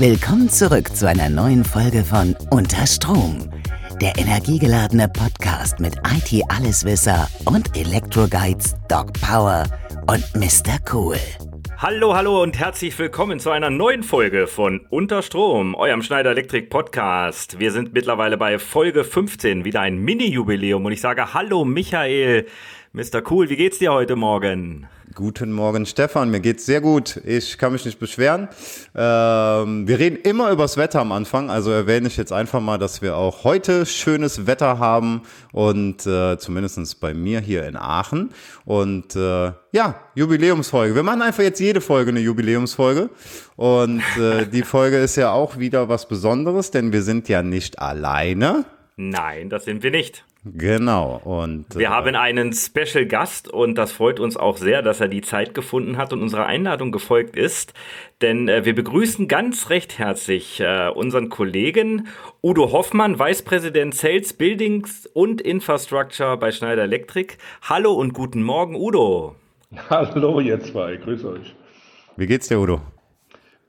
Willkommen zurück zu einer neuen Folge von Unter Strom, der energiegeladene Podcast mit IT-Alleswisser und Elektro-Guides Doc Power und Mr. Cool. Hallo, hallo und herzlich willkommen zu einer neuen Folge von Unter Strom, eurem Schneider Elektrik Podcast. Wir sind mittlerweile bei Folge 15, wieder ein Mini-Jubiläum und ich sage Hallo Michael, Mr. Cool, wie geht's dir heute Morgen? Guten Morgen, Stefan. Mir geht's sehr gut. Ich kann mich nicht beschweren. Ähm, wir reden immer übers Wetter am Anfang, also erwähne ich jetzt einfach mal, dass wir auch heute schönes Wetter haben und äh, zumindest bei mir hier in Aachen. Und äh, ja, Jubiläumsfolge. Wir machen einfach jetzt jede Folge eine Jubiläumsfolge. Und äh, die Folge ist ja auch wieder was Besonderes, denn wir sind ja nicht alleine. Nein, das sind wir nicht. Genau. Und wir äh, haben einen Special Gast und das freut uns auch sehr, dass er die Zeit gefunden hat und unserer Einladung gefolgt ist. Denn äh, wir begrüßen ganz recht herzlich äh, unseren Kollegen Udo Hoffmann, Vicepräsident Sales Buildings und Infrastructure bei Schneider Electric. Hallo und guten Morgen, Udo. Hallo, ihr zwei. Grüß euch. Wie geht's dir, Udo?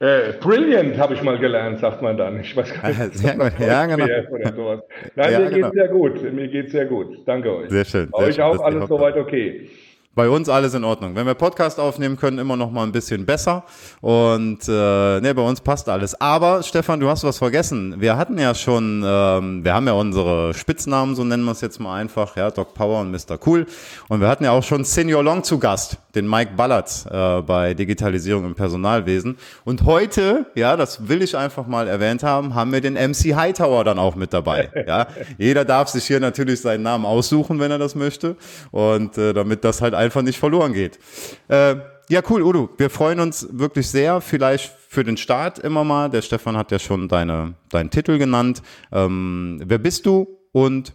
Äh, brilliant habe ich mal gelernt, sagt man dann. Ich weiß gar nicht, sehr gut. Ja, genau. oder sowas. Nein, ja, mir genau. geht's sehr gut. Mir geht's sehr gut. Danke euch. Sehr schön. Sehr euch schön, auch alles soweit okay. Bei uns alles in Ordnung. Wenn wir Podcast aufnehmen können, immer noch mal ein bisschen besser. Und äh, ne, bei uns passt alles. Aber Stefan, du hast was vergessen. Wir hatten ja schon, ähm, wir haben ja unsere Spitznamen, so nennen wir es jetzt mal einfach, ja, Doc Power und Mr. Cool. Und wir hatten ja auch schon Senior Long zu Gast, den Mike Ballatz äh, bei Digitalisierung im Personalwesen. Und heute, ja, das will ich einfach mal erwähnt haben, haben wir den MC Hightower dann auch mit dabei. Ja, jeder darf sich hier natürlich seinen Namen aussuchen, wenn er das möchte. Und äh, damit das halt einfach nicht verloren geht. Äh, ja, cool, Udo. Wir freuen uns wirklich sehr. Vielleicht für den Start immer mal. Der Stefan hat ja schon deine, deinen Titel genannt. Ähm, wer bist du und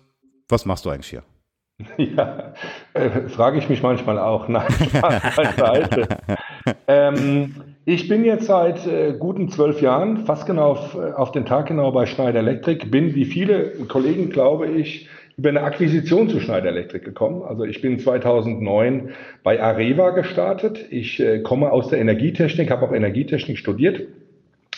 was machst du eigentlich hier? Ja, äh, frage ich mich manchmal auch. Nein, ähm, ich bin jetzt seit äh, guten zwölf Jahren, fast genau auf, äh, auf, den Tag genau bei Schneider Electric, bin wie viele Kollegen, glaube ich, über eine Akquisition zu Schneider Electric gekommen. Also ich bin 2009 bei Areva gestartet. Ich äh, komme aus der Energietechnik, habe auch Energietechnik studiert,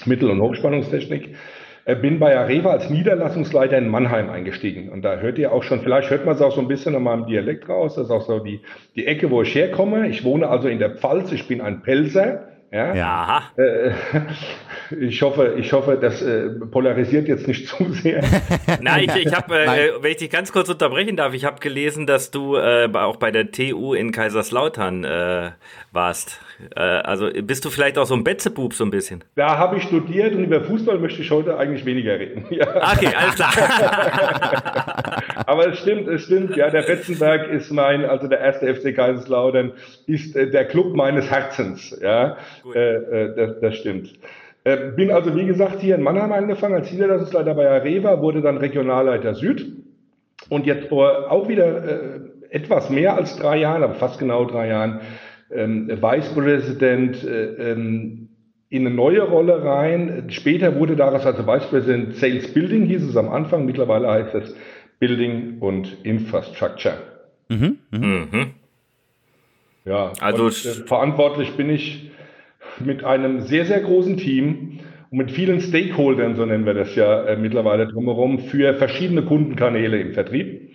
Mittel- und Hochspannungstechnik. Äh, bin bei Areva als Niederlassungsleiter in Mannheim eingestiegen. Und da hört ihr auch schon, vielleicht hört man es auch so ein bisschen an meinem Dialekt raus. Das ist auch so die, die Ecke, wo ich herkomme. Ich wohne also in der Pfalz. Ich bin ein Pelzer. Ja. ja. Äh, ich hoffe, ich hoffe, das äh, polarisiert jetzt nicht zu sehr. Nein, ich, ich habe, äh, wenn ich dich ganz kurz unterbrechen darf, ich habe gelesen, dass du äh, auch bei der TU in Kaiserslautern äh, warst. Äh, also bist du vielleicht auch so ein Betzebub so ein bisschen? Da habe ich studiert und über Fußball möchte ich heute eigentlich weniger reden. Ja. Okay, alles klar. Aber es stimmt, es stimmt. Ja, der Betzenberg ist mein, also der erste FC Kaiserslautern ist äh, der Club meines Herzens. Ja, äh, äh, das, das stimmt. Äh, bin also, wie gesagt, hier in Mannheim angefangen als Niederlassungsleiter bei Areva, wurde dann Regionalleiter Süd und jetzt vor auch wieder äh, etwas mehr als drei Jahren, aber fast genau drei Jahren, ähm, Vice President äh, ähm, in eine neue Rolle rein. Später wurde daraus also Vice President Sales Building, hieß es am Anfang. Mittlerweile heißt es Building und Infrastructure. Mhm, mh. mhm. Ja, also und, äh, verantwortlich bin ich mit einem sehr, sehr großen Team und mit vielen Stakeholdern, so nennen wir das ja äh, mittlerweile drumherum, für verschiedene Kundenkanäle im Vertrieb.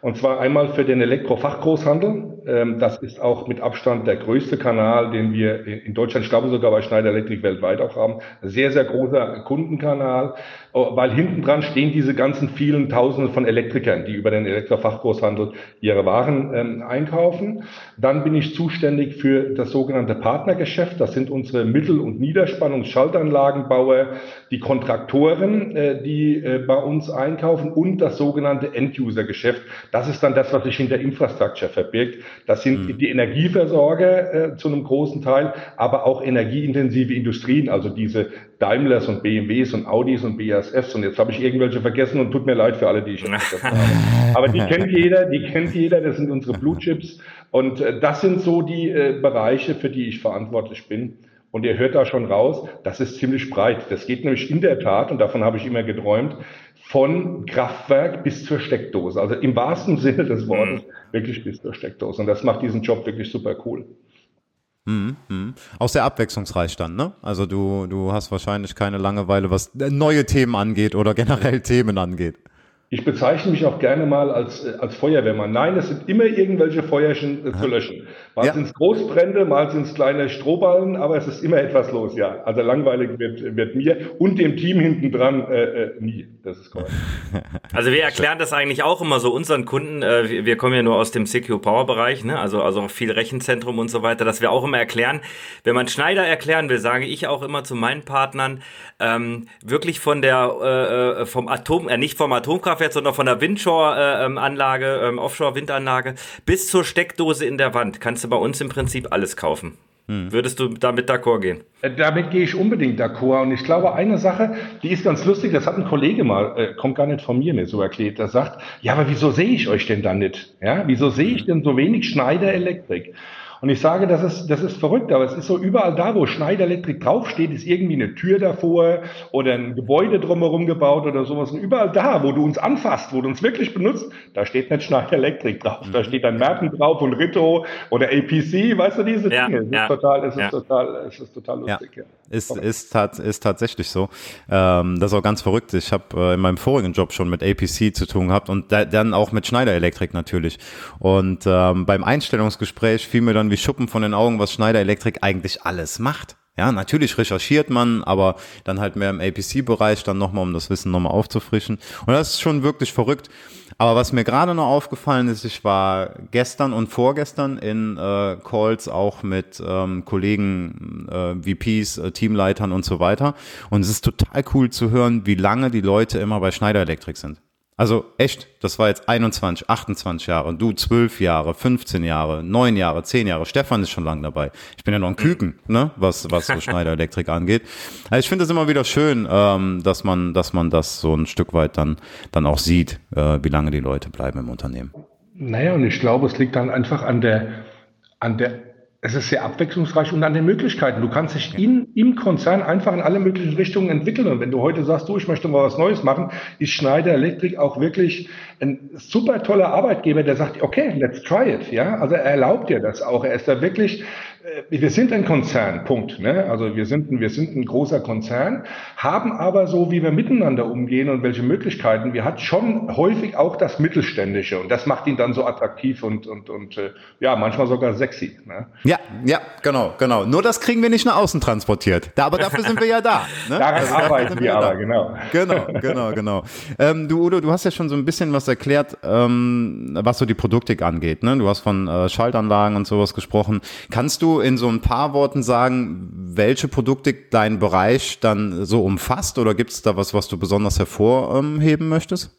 Und zwar einmal für den Elektrofachgroßhandel. Ähm, das ist auch mit Abstand der größte Kanal, den wir in Deutschland, ich glaube sogar bei Schneider Electric weltweit auch haben. Sehr, sehr großer Kundenkanal, oh, weil hinten dran stehen diese ganzen vielen Tausende von Elektrikern, die über den Elektrofachgroßhandel ihre Waren ähm, einkaufen. Dann bin ich zuständig für das sogenannte Partnergeschäft. Das sind unsere Mittel- und Niederspannungsschaltanlagenbauer, die Kontraktoren, äh, die äh, bei uns einkaufen und das sogenannte End-User-Geschäft. Das ist dann das, was sich hinter Infrastructure verbirgt. Das sind mhm. die Energieversorger äh, zu einem großen Teil, aber auch energieintensive Industrien, also diese Daimlers und BMWs und Audis und BASFs. Und jetzt habe ich irgendwelche vergessen und tut mir leid für alle, die ich vergessen habe. Aber die kennt jeder, die kennt jeder, das sind unsere Blue Chips. Und äh, das sind so die äh, Bereiche, für die ich verantwortlich bin. Und ihr hört da schon raus, das ist ziemlich breit. Das geht nämlich in der Tat, und davon habe ich immer geträumt, von Kraftwerk bis zur Steckdose. Also im wahrsten Sinne des Wortes mhm. wirklich bis zur Steckdose. Und das macht diesen Job wirklich super cool. Mhm, mh. Auch sehr abwechslungsreich dann, ne? Also du, du hast wahrscheinlich keine Langeweile, was neue Themen angeht oder generell Themen angeht. Ich bezeichne mich auch gerne mal als, äh, als Feuerwehrmann. Nein, es sind immer irgendwelche Feuerchen äh, zu löschen. Mal ja. sind es Großbrände, mal sind es kleine Strohballen, aber es ist immer etwas los, ja. Also langweilig wird, wird mir und dem Team hinten dran äh, äh, nie. Das ist korrekt. Also wir erklären das eigentlich auch immer so unseren Kunden. Äh, wir kommen ja nur aus dem CQ Power Bereich, ne? also, also viel Rechenzentrum und so weiter, dass wir auch immer erklären, wenn man Schneider erklären will, sage ich auch immer zu meinen Partnern, ähm, wirklich von der, äh, äh vom Atom, äh, nicht vom Atomkraft, Kraftwerk, sondern von der Windshore-Anlage, ähm, Offshore-Windanlage bis zur Steckdose in der Wand kannst du bei uns im Prinzip alles kaufen. Hm. Würdest du damit d'accord gehen? Äh, damit gehe ich unbedingt d'accord. Und ich glaube, eine Sache, die ist ganz lustig, das hat ein Kollege mal, äh, kommt gar nicht von mir, mir so erklärt, der sagt, ja, aber wieso sehe ich euch denn dann nicht? Ja, wieso sehe ich denn so wenig Schneider Elektrik? Und ich sage, das ist, das ist verrückt, aber es ist so überall da, wo Schneider Electric draufsteht, ist irgendwie eine Tür davor oder ein Gebäude drumherum gebaut oder sowas. Und überall da, wo du uns anfasst, wo du uns wirklich benutzt, da steht nicht Schneider Electric drauf. Da steht dann Merten drauf und Ritto oder APC, weißt du, diese ja, Dinge. Es ja, ist total, es ist total, es ist total lustig, ja. Ist, ist, tat, ist tatsächlich so. Ähm, das ist auch ganz verrückt. Ich habe äh, in meinem vorigen Job schon mit APC zu tun gehabt und da, dann auch mit Schneider Electric natürlich. Und ähm, beim Einstellungsgespräch fiel mir dann wie Schuppen von den Augen, was Schneider Electric eigentlich alles macht. Ja, natürlich recherchiert man, aber dann halt mehr im APC-Bereich, dann nochmal, um das Wissen nochmal aufzufrischen. Und das ist schon wirklich verrückt. Aber was mir gerade noch aufgefallen ist, ich war gestern und vorgestern in äh, Calls auch mit ähm, Kollegen, äh, VPs, äh, Teamleitern und so weiter. Und es ist total cool zu hören, wie lange die Leute immer bei Schneider Electric sind. Also echt, das war jetzt 21, 28 Jahre, du 12 Jahre, 15 Jahre, 9 Jahre, 10 Jahre. Stefan ist schon lange dabei. Ich bin ja noch ein Küken, ne, was, was so Schneider Elektrik angeht. Also ich finde es immer wieder schön, ähm, dass man, dass man das so ein Stück weit dann, dann auch sieht, äh, wie lange die Leute bleiben im Unternehmen. Naja, und ich glaube, es liegt dann einfach an der, an der es ist sehr abwechslungsreich und an den Möglichkeiten. Du kannst dich in, im Konzern einfach in alle möglichen Richtungen entwickeln. Und wenn du heute sagst, du, ich möchte mal was Neues machen, ist Schneider Electric auch wirklich ein super toller Arbeitgeber, der sagt, okay, let's try it. Ja, also er erlaubt dir das auch. Er ist da wirklich wir sind ein Konzern, Punkt. Ne? Also wir sind, ein, wir sind ein großer Konzern, haben aber so, wie wir miteinander umgehen und welche Möglichkeiten wir hat, schon häufig auch das Mittelständische. Und das macht ihn dann so attraktiv und, und, und äh, ja, manchmal sogar sexy. Ne? Ja, ja, genau, genau. Nur das kriegen wir nicht nach außen transportiert. Da, aber dafür sind wir ja da. Ne? Daran also, arbeiten wir aber, genau. Genau, genau, genau. Ähm, du, Udo, du hast ja schon so ein bisschen was erklärt, ähm, was so die Produktik angeht. Ne? Du hast von äh, Schaltanlagen und sowas gesprochen. Kannst du in so ein paar Worten sagen, welche Produkte dein Bereich dann so umfasst oder gibt es da was, was du besonders hervorheben möchtest?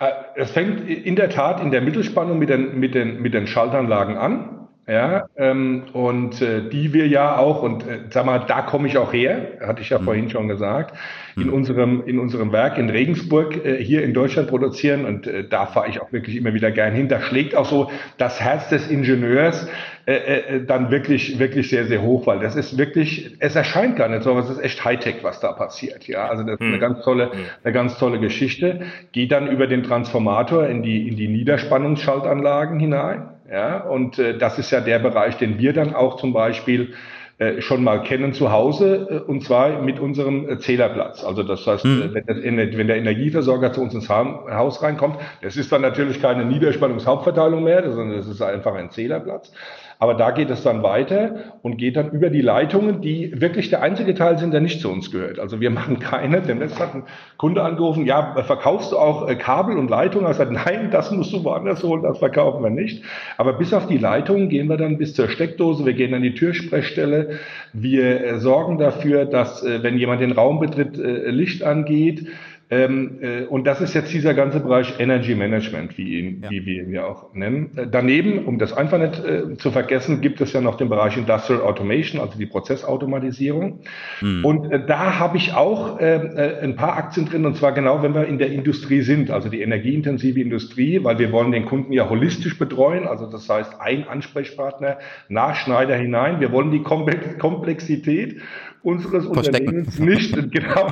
Äh, es fängt in der Tat in der Mittelspannung mit den, mit den, mit den Schaltanlagen an. Ja, ähm, und äh, die wir ja auch, und äh, sag mal, da komme ich auch her, hatte ich ja mhm. vorhin schon gesagt, in mhm. unserem, in unserem Werk in Regensburg äh, hier in Deutschland produzieren und äh, da fahre ich auch wirklich immer wieder gern hin. Da schlägt auch so das Herz des Ingenieurs äh, äh, dann wirklich, wirklich sehr, sehr hoch, weil das ist wirklich, es erscheint gar nicht so, aber es ist echt Hightech, was da passiert. Ja, also das ist eine mhm. ganz tolle, eine ganz tolle Geschichte. Geht dann über den Transformator in die, in die Niederspannungsschaltanlagen hinein. Ja, und äh, das ist ja der Bereich, den wir dann auch zum Beispiel äh, schon mal kennen zu Hause, und zwar mit unserem äh, Zählerplatz. Also das heißt, mhm. wenn, das, wenn, der Energieversorger zu uns ins Haus reinkommt, das ist dann natürlich keine Niederspannungshauptverteilung mehr, sondern das ist einfach ein Zählerplatz. Aber da geht es dann weiter und geht dann über die Leitungen, die wirklich der einzige Teil sind, der nicht zu uns gehört. Also wir machen keine. Demnächst hat ein Kunde angerufen, ja, verkaufst du auch äh, Kabel und Leitungen? Er sagt, nein, das musst du woanders holen, das verkaufen wir nicht. Aber bis auf die Leitungen gehen wir dann bis zur Steckdose, wir gehen an die Türsprechstelle, wir äh, sorgen dafür, dass, äh, wenn jemand den Raum betritt, Licht angeht. Ähm, äh, und das ist jetzt dieser ganze Bereich Energy Management, wie, ihn, ja. wie wir ihn ja auch nennen. Äh, daneben, um das einfach nicht äh, zu vergessen, gibt es ja noch den Bereich Industrial Automation, also die Prozessautomatisierung. Mhm. Und äh, da habe ich auch äh, äh, ein paar Aktien drin, und zwar genau, wenn wir in der Industrie sind, also die energieintensive Industrie, weil wir wollen den Kunden ja holistisch betreuen, also das heißt ein Ansprechpartner nach Schneider hinein. Wir wollen die Komplexität unseres Verstecken. Unternehmens nicht, genau,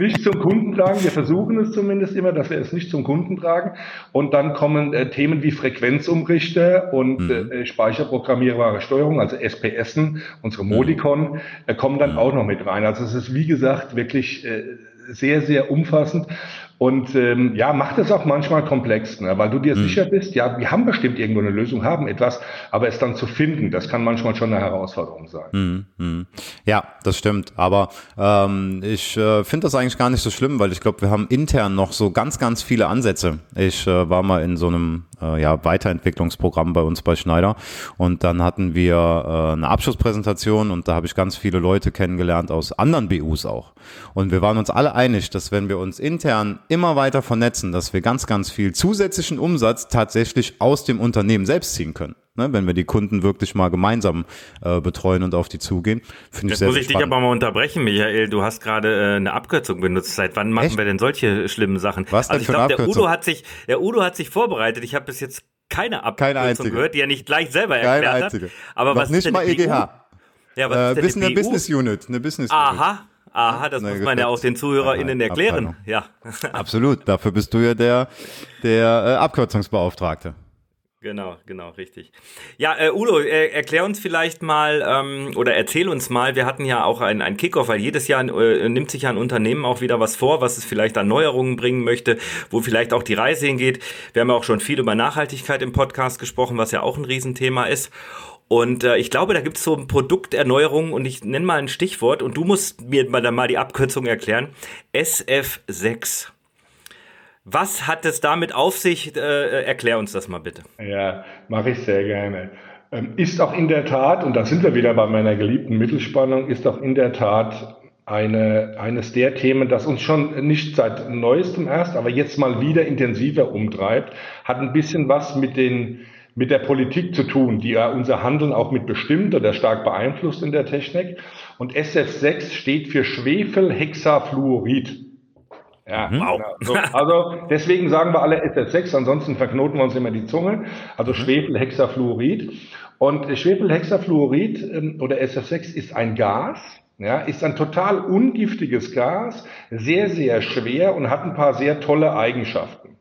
nicht zum Kunden tragen, Wir versuchen es zumindest immer, dass wir es nicht zum Kunden tragen. Und dann kommen äh, Themen wie Frequenzumrichter und mhm. äh, speicherprogrammierbare Steuerung, also SPSen, unsere Modicon, äh, kommen dann mhm. auch noch mit rein. Also es ist, wie gesagt, wirklich äh, sehr, sehr umfassend. Und ähm, ja, macht es auch manchmal komplex, ne? weil du dir mhm. sicher bist, ja, wir haben bestimmt irgendwo eine Lösung, haben etwas, aber es dann zu finden, das kann manchmal schon eine Herausforderung sein. Mhm. Ja, das stimmt. Aber ähm, ich äh, finde das eigentlich gar nicht so schlimm, weil ich glaube, wir haben intern noch so ganz, ganz viele Ansätze. Ich äh, war mal in so einem äh, ja, Weiterentwicklungsprogramm bei uns bei Schneider und dann hatten wir äh, eine Abschlusspräsentation und da habe ich ganz viele Leute kennengelernt aus anderen BUs auch. Und wir waren uns alle einig, dass wenn wir uns intern immer weiter vernetzen, dass wir ganz, ganz viel zusätzlichen Umsatz tatsächlich aus dem Unternehmen selbst ziehen können. Ne, wenn wir die Kunden wirklich mal gemeinsam äh, betreuen und auf die zugehen. Finde ich sehr, muss ich dich aber mal unterbrechen, Michael. Du hast gerade äh, eine Abkürzung benutzt. Seit wann machen Echt? wir denn solche schlimmen Sachen? Was also ich glaube, der Udo hat sich, der Udo hat sich vorbereitet. Ich habe bis jetzt keine Abkürzung gehört, die er nicht gleich selber erklärt keine einzige. hat. Aber Noch was nicht mal EGH. Ja, was äh, ist denn eine Business Unit, eine Business Unit. Aha. Aha, das muss man ja auch den ZuhörerInnen erklären. Ja. Absolut. Dafür bist du ja der, der äh, Abkürzungsbeauftragte. Genau, genau, richtig. Ja, äh, Udo, äh, erklär uns vielleicht mal ähm, oder erzähl uns mal, wir hatten ja auch einen, einen Kickoff, weil jedes Jahr äh, nimmt sich ja ein Unternehmen auch wieder was vor, was es vielleicht an Neuerungen bringen möchte, wo vielleicht auch die Reise hingeht. Wir haben ja auch schon viel über Nachhaltigkeit im Podcast gesprochen, was ja auch ein Riesenthema ist. Und äh, ich glaube, da gibt es so ein Produkterneuerung und ich nenne mal ein Stichwort und du musst mir mal, dann mal die Abkürzung erklären. SF6. Was hat es damit auf sich? Äh, erklär uns das mal bitte. Ja, mache ich sehr gerne. Ähm, ist auch in der Tat, und da sind wir wieder bei meiner geliebten Mittelspannung, ist auch in der Tat eine, eines der Themen, das uns schon nicht seit neuestem erst, aber jetzt mal wieder intensiver umtreibt, hat ein bisschen was mit den mit der Politik zu tun, die ja unser Handeln auch mit bestimmt oder stark beeinflusst in der Technik. Und SF6 steht für Schwefelhexafluorid. Ja, mhm. wow. Genau. also deswegen sagen wir alle SF6, ansonsten verknoten wir uns immer die Zunge. Also mhm. Schwefelhexafluorid. Und Schwefelhexafluorid ähm, oder SF6 ist ein Gas, ja, ist ein total ungiftiges Gas, sehr, sehr schwer und hat ein paar sehr tolle Eigenschaften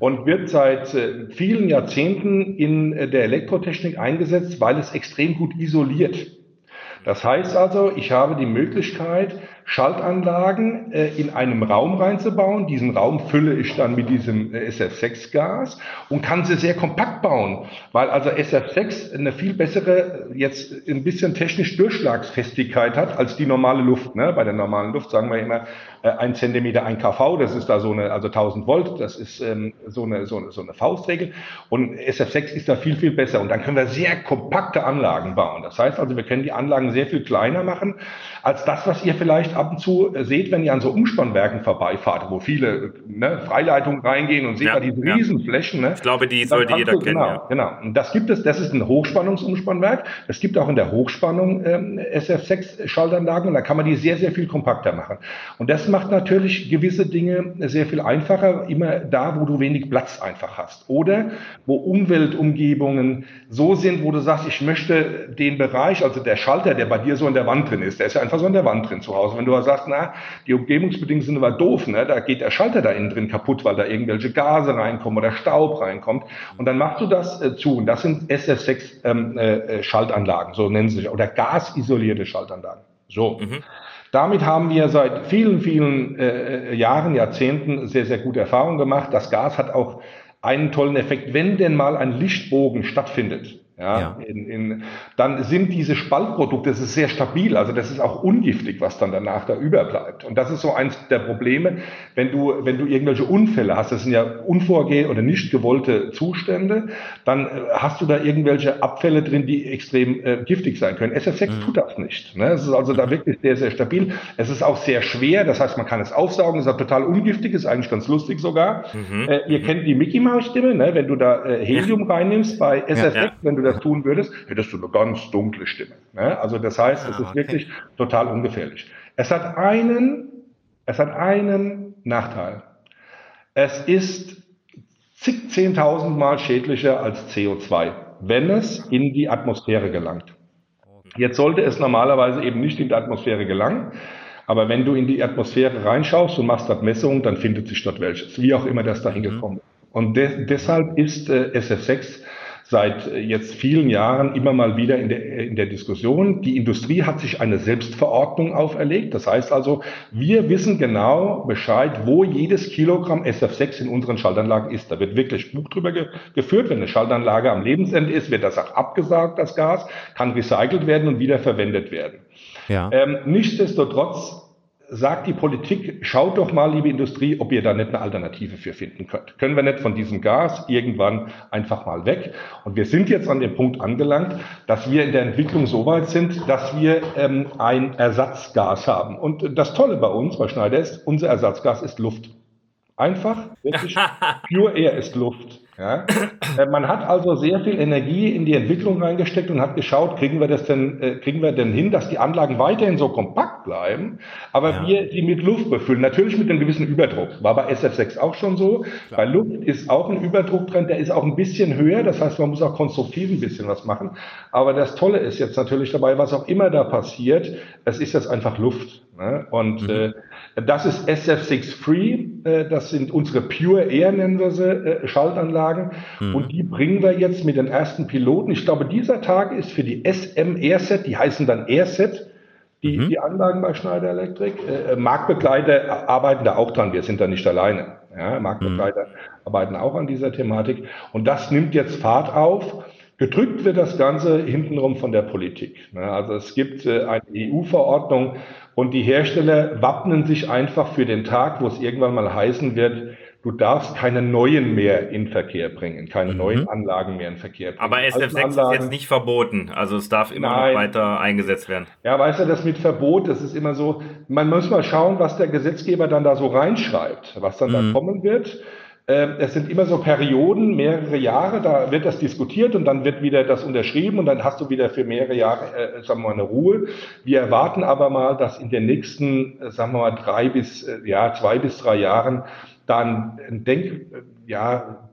und wird seit äh, vielen Jahrzehnten in äh, der Elektrotechnik eingesetzt, weil es extrem gut isoliert. Das heißt also, ich habe die Möglichkeit, Schaltanlagen äh, in einem Raum reinzubauen. Diesen Raum fülle ich dann mit diesem äh, SF6-Gas und kann sie sehr kompakt bauen, weil also SF6 eine viel bessere, jetzt ein bisschen technisch Durchschlagsfestigkeit hat als die normale Luft. Ne? Bei der normalen Luft sagen wir immer äh, ein Zentimeter ein kV, das ist da so eine, also 1000 Volt, das ist ähm, so, eine, so, eine, so eine Faustregel. Und SF6 ist da viel, viel besser. Und dann können wir sehr kompakte Anlagen bauen. Das heißt also, wir können die Anlagen sehr viel kleiner machen als das, was ihr vielleicht ab und zu seht, wenn ihr an so Umspannwerken vorbeifahrt, wo viele ne, Freileitungen reingehen und seht ja, da diese ja. Riesenflächen. Ne? Ich glaube, die sollte jeder du, kennen. Genau, ja. genau. Und das gibt es, das ist ein Hochspannungsumspannwerk. Es gibt auch in der Hochspannung ähm, SF6-Schaltanlagen und da kann man die sehr, sehr viel kompakter machen. Und das macht natürlich gewisse Dinge sehr viel einfacher, immer da, wo du wenig Platz einfach hast. Oder wo Umweltumgebungen so sind, wo du sagst, ich möchte den Bereich, also der Schalter, der bei dir so in der Wand drin ist, der ist ja einfach so in der Wand drin zu Hause. Wenn du sagst, na, die Umgebungsbedingungen sind aber doof, ne? da geht der Schalter da innen drin kaputt, weil da irgendwelche Gase reinkommen oder Staub reinkommt. Und dann machst du das äh, zu. Und das sind SF6 ähm, äh, Schaltanlagen, so nennen sie sich, oder gasisolierte Schaltanlagen. So. Mhm. Damit haben wir seit vielen, vielen äh, Jahren, Jahrzehnten sehr, sehr gute Erfahrungen gemacht. Das Gas hat auch einen tollen Effekt, wenn denn mal ein Lichtbogen stattfindet. Ja, ja. In, in, dann sind diese Spaltprodukte, das ist sehr stabil, also das ist auch ungiftig, was dann danach da überbleibt. Und das ist so eins der Probleme, wenn du, wenn du irgendwelche Unfälle hast, das sind ja unvorgehen oder nicht gewollte Zustände, dann äh, hast du da irgendwelche Abfälle drin, die extrem äh, giftig sein können. SF6 mhm. tut das nicht. Ne? Es ist also da wirklich sehr, sehr stabil. Es ist auch sehr schwer, das heißt, man kann es aufsaugen, es ist total ungiftig, ist eigentlich ganz lustig sogar. Mhm. Äh, ihr mhm. kennt die Mickey Mouse Stimme, ne? wenn du da äh, Helium ja. reinnimmst bei SF6, ja, ja. wenn du das tun würdest, hättest du eine ganz dunkle Stimme. Ne? Also das heißt, es ah, ist okay. wirklich total ungefährlich. Es hat einen, es hat einen Nachteil. Es ist zig zehntausendmal schädlicher als CO2, wenn es in die Atmosphäre gelangt. Jetzt sollte es normalerweise eben nicht in die Atmosphäre gelangen, Aber wenn du in die Atmosphäre reinschaust und machst dort Messungen, dann findet sich dort welches, wie auch immer das dahin mhm. gekommen ist. Und de deshalb ist äh, SF6 seit jetzt vielen Jahren immer mal wieder in der, in der Diskussion. Die Industrie hat sich eine Selbstverordnung auferlegt. Das heißt also, wir wissen genau Bescheid, wo jedes Kilogramm SF6 in unseren Schaltanlagen ist. Da wird wirklich Buch drüber ge geführt. Wenn eine Schaltanlage am Lebensende ist, wird das auch abgesagt, das Gas, kann recycelt werden und wieder verwendet werden. Ja. Ähm, nichtsdestotrotz sagt die Politik, schaut doch mal, liebe Industrie, ob ihr da nicht eine Alternative für finden könnt. Können wir nicht von diesem Gas irgendwann einfach mal weg? Und wir sind jetzt an dem Punkt angelangt, dass wir in der Entwicklung so weit sind, dass wir ähm, ein Ersatzgas haben. Und das Tolle bei uns, bei Schneider ist, unser Ersatzgas ist Luft. Einfach, wirklich, Pure Air ist Luft. Ja? Äh, man hat also sehr viel Energie in die Entwicklung reingesteckt und hat geschaut, kriegen wir das denn, äh, kriegen wir denn hin, dass die Anlagen weiterhin so kompakt bleiben, aber ja. wir sie mit Luft befüllen. Natürlich mit einem gewissen Überdruck. War bei SF6 auch schon so. Klar. Bei Luft ist auch ein Überdruck drin, der ist auch ein bisschen höher. Das heißt, man muss auch konstruktiv ein bisschen was machen. Aber das Tolle ist jetzt natürlich dabei, was auch immer da passiert, es ist jetzt einfach Luft. Ne? Und mhm. äh, das ist SF6 Free, äh, das sind unsere Pure Air, nennen wir sie, äh, Schaltanlagen. Mhm. Und die bringen wir jetzt mit den ersten Piloten. Ich glaube, dieser Tag ist für die SM Airset, die heißen dann Airset, die, mhm. die Anlagen bei Schneider Electric. Äh, Marktbegleiter arbeiten da auch dran, wir sind da nicht alleine. Ja, Marktbegleiter mhm. arbeiten auch an dieser Thematik. Und das nimmt jetzt Fahrt auf. Gedrückt wird das Ganze hintenrum von der Politik. Also es gibt eine EU-Verordnung, und die Hersteller wappnen sich einfach für den Tag, wo es irgendwann mal heißen wird, du darfst keine neuen mehr in Verkehr bringen, keine mhm. neuen Anlagen mehr in Verkehr bringen. Aber SF6 ist jetzt nicht verboten, also es darf immer Nein. noch weiter eingesetzt werden. Ja, weißt du, das mit Verbot, das ist immer so, man muss mal schauen, was der Gesetzgeber dann da so reinschreibt, was dann mhm. da kommen wird. Ähm, es sind immer so Perioden, mehrere Jahre, da wird das diskutiert und dann wird wieder das unterschrieben und dann hast du wieder für mehrere Jahre, äh, sagen wir mal, eine Ruhe. Wir erwarten aber mal, dass in den nächsten, äh, sagen wir mal, drei bis, äh, ja, zwei bis drei Jahren dann denk, äh, ja,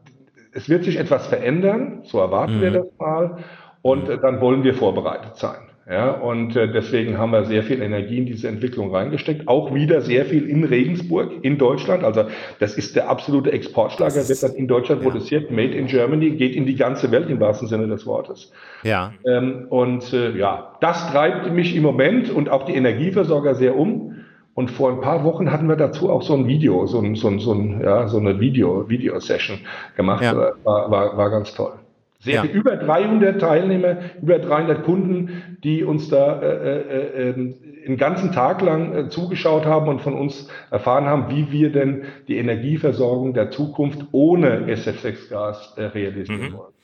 es wird sich etwas verändern, so erwarten mhm. wir das mal und äh, dann wollen wir vorbereitet sein. Ja, und äh, deswegen haben wir sehr viel Energie in diese Entwicklung reingesteckt. Auch wieder sehr viel in Regensburg, in Deutschland. Also das ist der absolute Exportschlager, wird dann in Deutschland ja. produziert, made in Germany, geht in die ganze Welt im wahrsten Sinne des Wortes. Ja. Ähm, und äh, ja, das treibt mich im Moment und auch die Energieversorger sehr um. Und vor ein paar Wochen hatten wir dazu auch so ein Video, so, ein, so, ein, so, ein, ja, so eine Video, Video-Session gemacht. Ja. War, war, war ganz toll. Sehr ja. über 300 Teilnehmer, über 300 Kunden, die uns da äh, äh, äh, den ganzen Tag lang äh, zugeschaut haben und von uns erfahren haben, wie wir denn die Energieversorgung der Zukunft ohne SF6-Gas äh, realisieren mhm. wollen.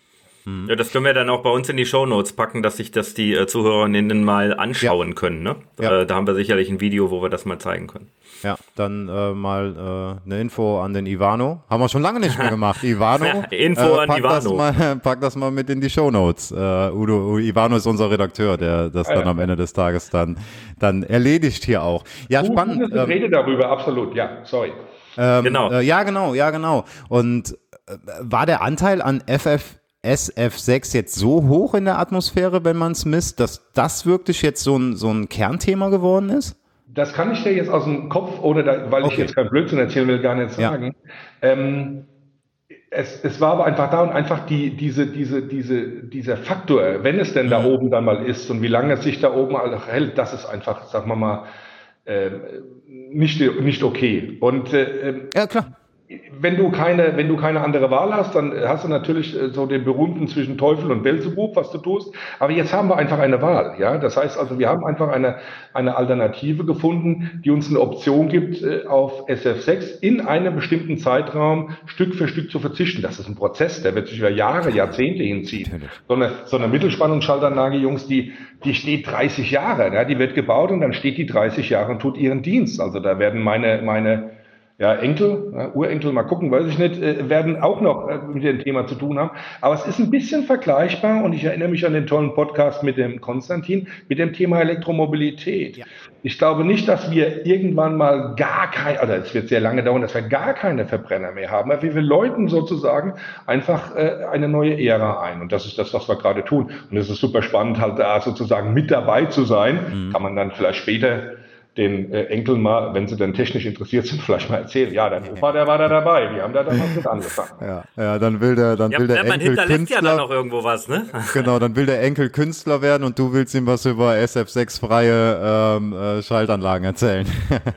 Mhm. Ja, das können wir dann auch bei uns in die Show Notes packen, dass sich das die äh, Zuhörerinnen mal anschauen ja. können. Ne? Ja. Äh, da haben wir sicherlich ein Video, wo wir das mal zeigen können. Ja, dann äh, mal äh, eine Info an den Ivano. Haben wir schon lange nicht mehr gemacht. Ivano. Info äh, an Ivano. Das mal, pack das mal mit in die Show Notes. Äh, Udo, Ivano ist unser Redakteur, der das dann am Ende des Tages dann, dann erledigt hier auch. Ja, spannend. Ich ähm, rede darüber, absolut. Ja, sorry. Ähm, genau. ja, genau, ja, genau. Und war der Anteil an FF SF6 jetzt so hoch in der Atmosphäre, wenn man es misst, dass das wirklich jetzt so ein, so ein Kernthema geworden ist? Das kann ich dir jetzt aus dem Kopf, ohne da, weil okay. ich jetzt kein Blödsinn erzählen will, gar nicht sagen. Ja. Ähm, es, es, war aber einfach da und einfach die, diese, diese, diese, dieser Faktor, wenn es denn mhm. da oben dann mal ist und wie lange es sich da oben hält, das ist einfach, sagen wir mal, äh, nicht, nicht okay. Und äh, ähm, ja, klar wenn du keine, wenn du keine andere Wahl hast, dann hast du natürlich äh, so den berühmten zwischen Teufel und Belzebub, was du tust. Aber jetzt haben wir einfach eine Wahl, ja. Das heißt also, wir haben einfach eine, eine Alternative gefunden, die uns eine Option gibt, äh, auf SF6 in einem bestimmten Zeitraum Stück für Stück zu verzichten. Das ist ein Prozess, der wird sich über Jahre, Jahrzehnte hinziehen. So eine, so eine Mittelspannungsschaltanlage, Jungs, die, die steht 30 Jahre, ja. Die wird gebaut und dann steht die 30 Jahre und tut ihren Dienst. Also da werden meine, meine, ja, Enkel, ja, Urenkel, mal gucken, weiß ich nicht, äh, werden auch noch äh, mit dem Thema zu tun haben. Aber es ist ein bisschen vergleichbar und ich erinnere mich an den tollen Podcast mit dem Konstantin, mit dem Thema Elektromobilität. Ja. Ich glaube nicht, dass wir irgendwann mal gar kein, oder es wird sehr lange dauern, dass wir gar keine Verbrenner mehr haben, aber wir läuten sozusagen einfach äh, eine neue Ära ein. Und das ist das, was wir gerade tun. Und es ist super spannend, halt da sozusagen mit dabei zu sein. Mhm. Kann man dann vielleicht später den äh, Enkeln mal, wenn sie dann technisch interessiert sind, vielleicht mal erzählen. Ja, dein Opa, der war da dabei. Wir haben da damals mit angefangen. Ja, ja dann will der, dann ja, will der Enkel man hinterlässt Künstler, ja dann noch irgendwo was, ne? Genau, dann will der Enkel Künstler werden und du willst ihm was über SF6-freie ähm, äh, Schaltanlagen erzählen.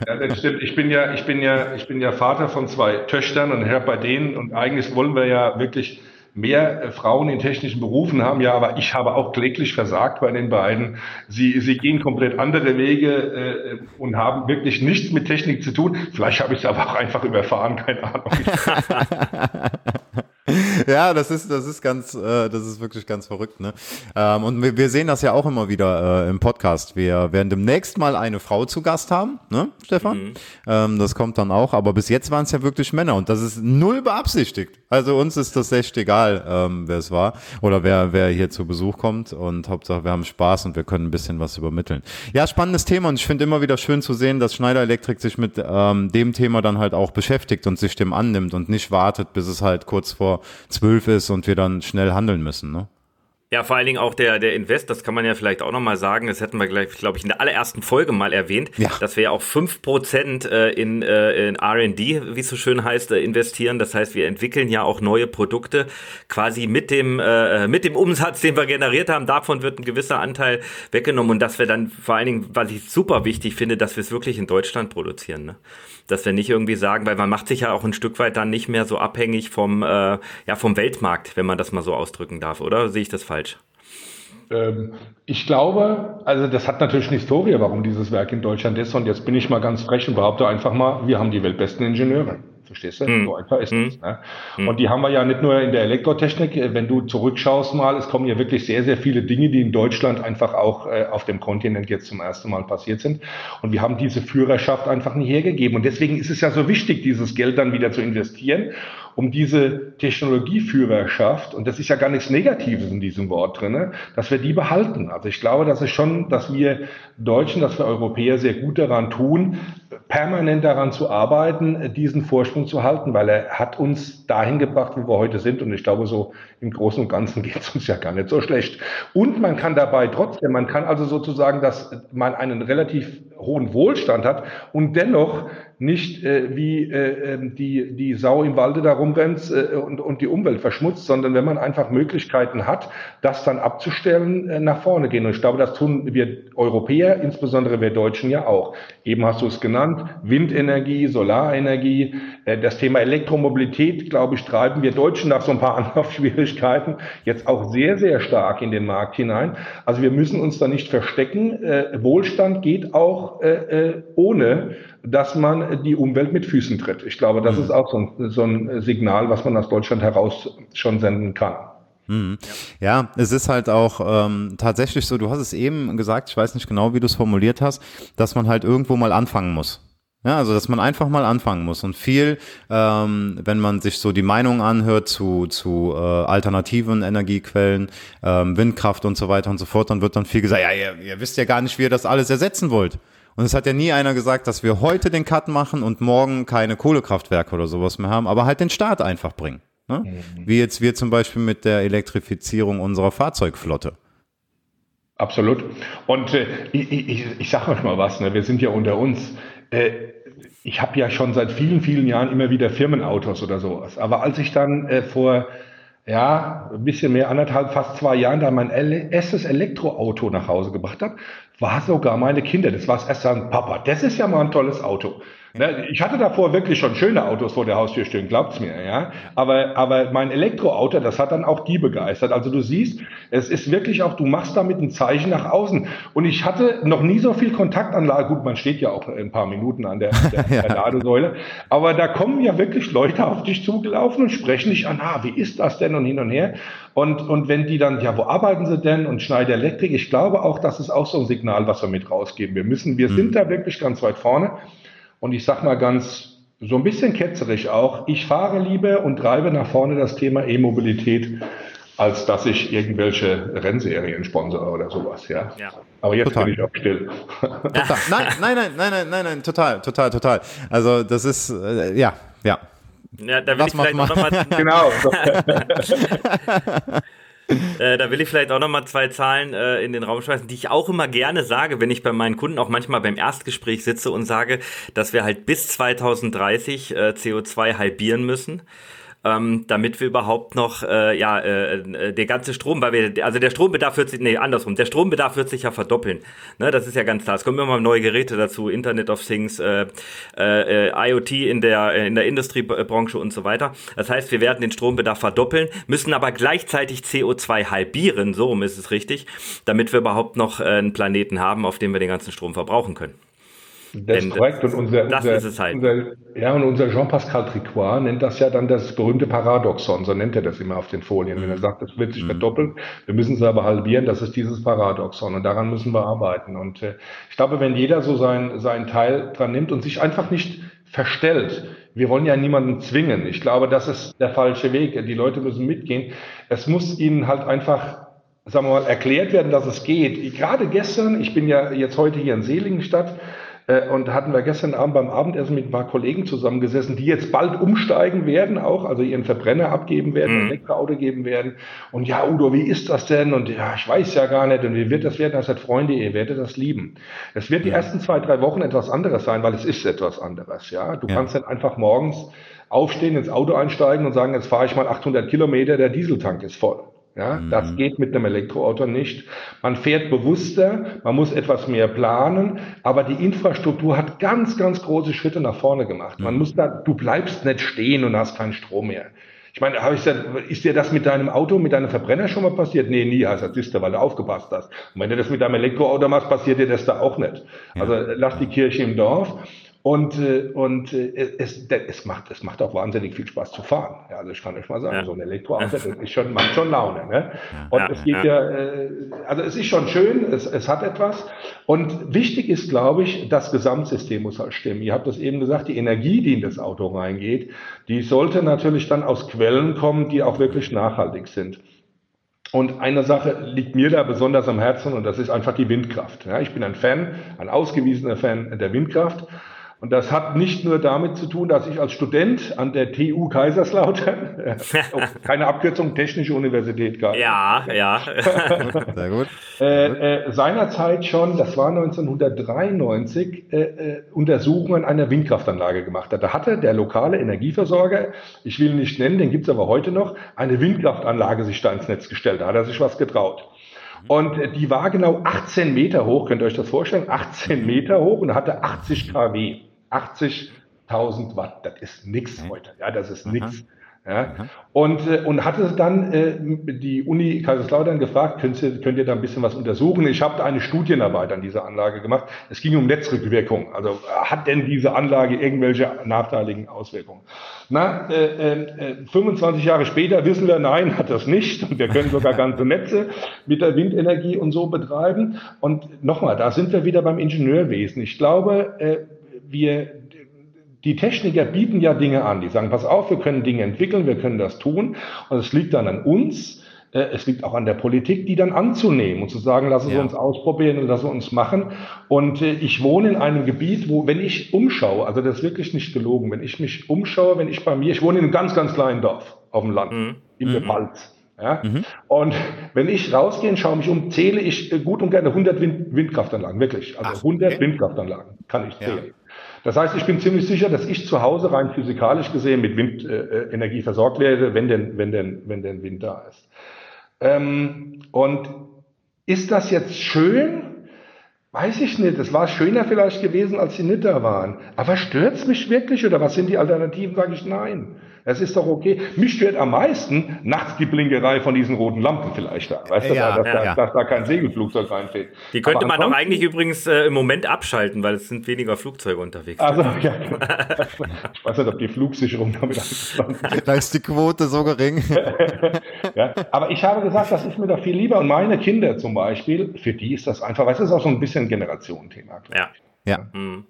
Ja, das stimmt. Ich bin ja, ich bin ja, ich bin ja Vater von zwei Töchtern und Herr bei denen und eigentlich wollen wir ja wirklich mehr äh, Frauen in technischen Berufen haben, ja, aber ich habe auch kläglich versagt bei den beiden. Sie, sie gehen komplett andere Wege äh, und haben wirklich nichts mit Technik zu tun. Vielleicht habe ich es aber auch einfach überfahren, keine Ahnung. ja, das ist, das ist ganz, äh, das ist wirklich ganz verrückt, ne? Ähm, und wir, wir sehen das ja auch immer wieder äh, im Podcast. Wir werden demnächst mal eine Frau zu Gast haben, ne, Stefan? Mhm. Ähm, das kommt dann auch, aber bis jetzt waren es ja wirklich Männer und das ist null beabsichtigt. Also uns ist das echt egal, ähm, wer es war oder wer, wer hier zu Besuch kommt und Hauptsache wir haben Spaß und wir können ein bisschen was übermitteln. Ja, spannendes Thema und ich finde immer wieder schön zu sehen, dass Schneider Elektrik sich mit ähm, dem Thema dann halt auch beschäftigt und sich dem annimmt und nicht wartet, bis es halt kurz vor zwölf ist und wir dann schnell handeln müssen. Ne? Ja, vor allen Dingen auch der, der Invest, das kann man ja vielleicht auch nochmal sagen, das hätten wir gleich, glaube ich, in der allerersten Folge mal erwähnt, ja. dass wir ja auch fünf Prozent äh, in, äh, in R&D, wie es so schön heißt, äh, investieren. Das heißt, wir entwickeln ja auch neue Produkte quasi mit dem, mit dem Umsatz, den wir generiert haben. Davon wird ein gewisser Anteil weggenommen und dass wir dann vor allen Dingen, was ich super wichtig finde, dass wir es wirklich in Deutschland produzieren. Ne? Dass wir nicht irgendwie sagen, weil man macht sich ja auch ein Stück weit dann nicht mehr so abhängig vom, ja, vom Weltmarkt, wenn man das mal so ausdrücken darf, oder? Sehe ich das falsch? falsch? Ähm, ich glaube, also das hat natürlich eine Historie, warum dieses Werk in Deutschland ist. Und jetzt bin ich mal ganz frech und behaupte einfach mal, wir haben die weltbesten Ingenieure. Verstehst du? Mm. So einfach ist mm. das. Ne? Mm. Und die haben wir ja nicht nur in der Elektrotechnik. Wenn du zurückschaust mal, es kommen ja wirklich sehr, sehr viele Dinge, die in Deutschland einfach auch äh, auf dem Kontinent jetzt zum ersten Mal passiert sind. Und wir haben diese Führerschaft einfach nicht hergegeben. Und deswegen ist es ja so wichtig, dieses Geld dann wieder zu investieren um diese Technologieführerschaft, und das ist ja gar nichts Negatives in diesem Wort drinne, dass wir die behalten. Also ich glaube, dass es schon, dass wir Deutschen, dass wir Europäer sehr gut daran tun, permanent daran zu arbeiten, diesen Vorsprung zu halten, weil er hat uns dahin gebracht, wo wir heute sind. Und ich glaube, so im Großen und Ganzen geht es uns ja gar nicht so schlecht. Und man kann dabei trotzdem, man kann also sozusagen, dass man einen relativ hohen Wohlstand hat und dennoch nicht äh, wie äh, ähm, die, die Sau im Walde da rumrennt äh, und, und die Umwelt verschmutzt, sondern wenn man einfach Möglichkeiten hat, das dann abzustellen, äh, nach vorne gehen. Und ich glaube, das tun wir Europäer, insbesondere wir Deutschen ja auch. Eben hast du es genannt, Windenergie, Solarenergie, äh, das Thema Elektromobilität, glaube ich, treiben wir Deutschen nach so ein paar Anlaufschwierigkeiten jetzt auch sehr, sehr stark in den Markt hinein. Also wir müssen uns da nicht verstecken. Äh, Wohlstand geht auch äh, ohne dass man die Umwelt mit Füßen tritt. Ich glaube, das mhm. ist auch so ein, so ein, Signal, was man aus Deutschland heraus schon senden kann. Mhm. Ja. ja. es ist halt auch ähm, tatsächlich so, du hast es eben gesagt, ich weiß nicht genau, wie du es formuliert hast, dass man halt irgendwo mal anfangen muss. Ja, also dass man einfach mal anfangen muss und viel, ähm, wenn man sich so die Meinung anhört zu, zu äh, alternativen Energiequellen, ähm, Windkraft und so weiter und so fort, dann wird dann viel gesagt, ja, ihr, ihr wisst ja gar nicht, wie ihr das alles ersetzen wollt. Und es hat ja nie einer gesagt, dass wir heute den Cut machen und morgen keine Kohlekraftwerke oder sowas mehr haben, aber halt den Start einfach bringen. Ne? Mhm. Wie jetzt wir zum Beispiel mit der Elektrifizierung unserer Fahrzeugflotte. Absolut. Und äh, ich, ich, ich sage euch mal was, ne? wir sind ja unter uns. Äh, ich habe ja schon seit vielen, vielen Jahren immer wieder Firmenautos oder sowas. Aber als ich dann äh, vor ja, ein bisschen mehr, anderthalb, fast zwei Jahren da mein erstes Elektroauto nach Hause gebracht habe, war sogar meine Kinder. Das war das erste sagen, Papa, das ist ja mal ein tolles Auto. Ne, ich hatte davor wirklich schon schöne Autos vor der Haustür stehen, glaubt's mir, ja. Aber, aber mein Elektroauto, das hat dann auch die begeistert. Also du siehst, es ist wirklich auch, du machst damit ein Zeichen nach außen. Und ich hatte noch nie so viel Kontaktanlage. Gut, man steht ja auch ein paar Minuten an der, der, ja. der Ladesäule. Aber da kommen ja wirklich Leute auf dich zugelaufen und sprechen dich an, ah, wie ist das denn und hin und her. Und, und wenn die dann, ja, wo arbeiten sie denn? Und Schneider Elektrik, ich glaube auch, das ist auch so ein Signal, was wir mit rausgeben. Wir müssen, wir mhm. sind da wirklich ganz weit vorne. Und ich sage mal ganz so ein bisschen ketzerisch auch, ich fahre lieber und treibe nach vorne das Thema E-Mobilität, als dass ich irgendwelche Rennserien sponsere oder sowas, ja. ja. Aber jetzt total. bin ich auch still. Total. Nein, nein, nein, nein, nein, nein, nein, total, total, total. Also das ist, äh, ja, ja. Ja, da will Lass ich vielleicht mal, Genau. Äh, da will ich vielleicht auch nochmal zwei Zahlen äh, in den Raum schmeißen, die ich auch immer gerne sage, wenn ich bei meinen Kunden auch manchmal beim Erstgespräch sitze und sage, dass wir halt bis 2030 äh, CO2 halbieren müssen ähm, damit wir überhaupt noch, äh, ja, äh, äh, der ganze Strom, weil wir, also der Strombedarf wird sich, nee, andersrum, der Strombedarf wird sich ja verdoppeln. Ne, das ist ja ganz klar. Es kommen immer neue Geräte dazu, Internet of Things, äh, äh, IoT in der, in der Industriebranche und so weiter. Das heißt, wir werden den Strombedarf verdoppeln, müssen aber gleichzeitig CO2 halbieren, so ist es richtig, damit wir überhaupt noch äh, einen Planeten haben, auf dem wir den ganzen Strom verbrauchen können. Das ist korrekt. Und unser, das unser, ist es halt. Unser, ja, und unser Jean-Pascal Tricoire nennt das ja dann das berühmte Paradoxon. So nennt er das immer auf den Folien. Mhm. Wenn er mhm. sagt, es wird sich mhm. verdoppeln, wir müssen es aber halbieren, das ist dieses Paradoxon. Und daran müssen wir arbeiten. Und äh, ich glaube, wenn jeder so sein, seinen Teil dran nimmt und sich einfach nicht verstellt, wir wollen ja niemanden zwingen. Ich glaube, das ist der falsche Weg. Die Leute müssen mitgehen. Es muss ihnen halt einfach sagen wir mal, erklärt werden, dass es geht. Gerade gestern, ich bin ja jetzt heute hier in Seligenstadt, äh, und hatten wir gestern Abend beim Abendessen mit ein paar Kollegen zusammengesessen, die jetzt bald umsteigen werden auch, also ihren Verbrenner abgeben werden, mhm. Elektroauto geben werden. Und ja, Udo, wie ist das denn? Und ja, ich weiß ja gar nicht. Und wie wird das werden? Das hat Freunde, ihr werdet das lieben. Es wird die ja. ersten zwei, drei Wochen etwas anderes sein, weil es ist etwas anderes. Ja, du ja. kannst dann einfach morgens aufstehen, ins Auto einsteigen und sagen, jetzt fahre ich mal 800 Kilometer, der Dieseltank ist voll. Ja, mhm. das geht mit einem Elektroauto nicht. Man fährt bewusster, man muss etwas mehr planen, aber die Infrastruktur hat ganz, ganz große Schritte nach vorne gemacht. Man mhm. muss da, du bleibst nicht stehen und hast keinen Strom mehr. Ich meine, habe ich gesagt, ist dir das mit deinem Auto, mit deinem Verbrenner schon mal passiert? Nee, nie, heißt das ist weil du aufgepasst hast. Und wenn du das mit deinem Elektroauto machst, passiert dir das da auch nicht. Also lass die Kirche im Dorf. Und, äh, und äh, es, es, macht, es macht auch wahnsinnig viel Spaß zu fahren. Ja, also ich kann euch mal sagen, ja. so ein Elektroauto, ist schon, macht schon Laune. Ne? Und ja, es geht ja, äh, also es ist schon schön, es, es hat etwas. Und wichtig ist, glaube ich, das Gesamtsystem muss halt stimmen. Ihr habt das eben gesagt, die Energie, die in das Auto reingeht, die sollte natürlich dann aus Quellen kommen, die auch wirklich nachhaltig sind. Und eine Sache liegt mir da besonders am Herzen und das ist einfach die Windkraft. Ja, ich bin ein Fan, ein ausgewiesener Fan der Windkraft. Und das hat nicht nur damit zu tun, dass ich als Student an der TU Kaiserslautern, äh, keine Abkürzung, Technische Universität gab. Ja, ja. Sehr gut. Äh, äh, seinerzeit schon, das war 1993, äh, äh, Untersuchungen einer Windkraftanlage gemacht hat. Da hatte der lokale Energieversorger, ich will ihn nicht nennen, den gibt's aber heute noch, eine Windkraftanlage sich da ins Netz gestellt. Da hat er sich was getraut. Und die war genau 18 Meter hoch, könnt ihr euch das vorstellen? 18 Meter hoch und hatte 80 kW. 80.000 Watt, das ist nichts mhm. heute. Ja, das ist nichts. Ja, mhm. und, äh, und hatte dann äh, die Uni Kaiserslautern gefragt, könnt ihr, könnt ihr da ein bisschen was untersuchen? Ich habe eine Studienarbeit an dieser Anlage gemacht. Es ging um Netzrückwirkung. Also hat denn diese Anlage irgendwelche nachteiligen Auswirkungen? Na, äh, äh, 25 Jahre später wissen wir, nein, hat das nicht. Und wir können sogar ganze Netze mit der Windenergie und so betreiben. Und nochmal, da sind wir wieder beim Ingenieurwesen. Ich glaube, äh, wir, die Techniker bieten ja Dinge an. Die sagen, pass auf, wir können Dinge entwickeln, wir können das tun. Und es liegt dann an uns, äh, es liegt auch an der Politik, die dann anzunehmen und zu sagen, lassen Sie ja. uns ausprobieren und lassen Sie uns machen. Und äh, ich wohne in einem Gebiet, wo, wenn ich umschaue, also das ist wirklich nicht gelogen, wenn ich mich umschaue, wenn ich bei mir, ich wohne in einem ganz, ganz kleinen Dorf auf dem Land, mhm. in der mhm. Pfalz. Ja? Mhm. Und wenn ich rausgehe und schaue mich um, zähle ich äh, gut und gerne 100 Wind Windkraftanlagen, wirklich. Also Ach, 100 okay. Windkraftanlagen kann ich zählen. Ja. Das heißt, ich bin ziemlich sicher, dass ich zu Hause rein physikalisch gesehen mit Windenergie äh, versorgt werde, wenn denn, wenn denn, wenn denn Wind da ist. Ähm, und ist das jetzt schön? Weiß ich nicht. Es war schöner vielleicht gewesen, als sie nicht da waren. Aber stört es mich wirklich oder was sind die Alternativen? Sage ich nein. Es ist doch okay. Mich stört am meisten nachts die Blinkerei von diesen roten Lampen vielleicht da. Weißt ja, du, dass, ja, da, ja. dass, da kein Segelflugzeug reinfällt. Die könnte man doch eigentlich übrigens äh, im Moment abschalten, weil es sind weniger Flugzeuge unterwegs. Also, ja. ich weiß nicht, ob die Flugsicherung damit angefangen Da ist die Quote so gering. ja, aber ich habe gesagt, das ist mir doch viel lieber. Und meine Kinder zum Beispiel, für die ist das einfach, weißt du, das ist auch so ein bisschen Generationenthema. Ja. Ja. Mhm.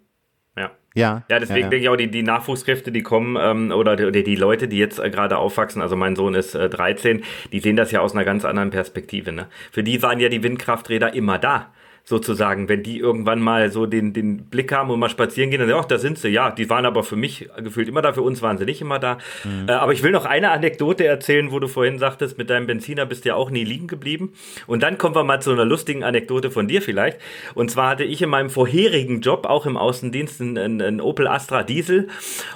Ja. Ja, deswegen ja, ja. denke ich auch, die, die Nachwuchskräfte, die kommen, ähm, oder, die, die Leute, die jetzt äh, gerade aufwachsen, also mein Sohn ist äh, 13, die sehen das ja aus einer ganz anderen Perspektive. Ne? Für die waren ja die Windkrafträder immer da. Sozusagen, wenn die irgendwann mal so den, den Blick haben und mal spazieren gehen, dann sagen, ach, da sind sie, ja, die waren aber für mich gefühlt immer da, für uns waren sie nicht immer da. Mhm. Äh, aber ich will noch eine Anekdote erzählen, wo du vorhin sagtest, mit deinem Benziner bist du ja auch nie liegen geblieben. Und dann kommen wir mal zu einer lustigen Anekdote von dir vielleicht. Und zwar hatte ich in meinem vorherigen Job, auch im Außendienst, einen, einen Opel Astra Diesel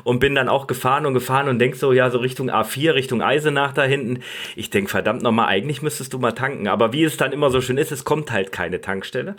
und bin dann auch gefahren und gefahren und denk so, ja, so Richtung A4, Richtung Eisenach da hinten. Ich denk, verdammt nochmal, eigentlich müsstest du mal tanken. Aber wie es dann immer so schön ist, es kommt halt keine Tankstelle.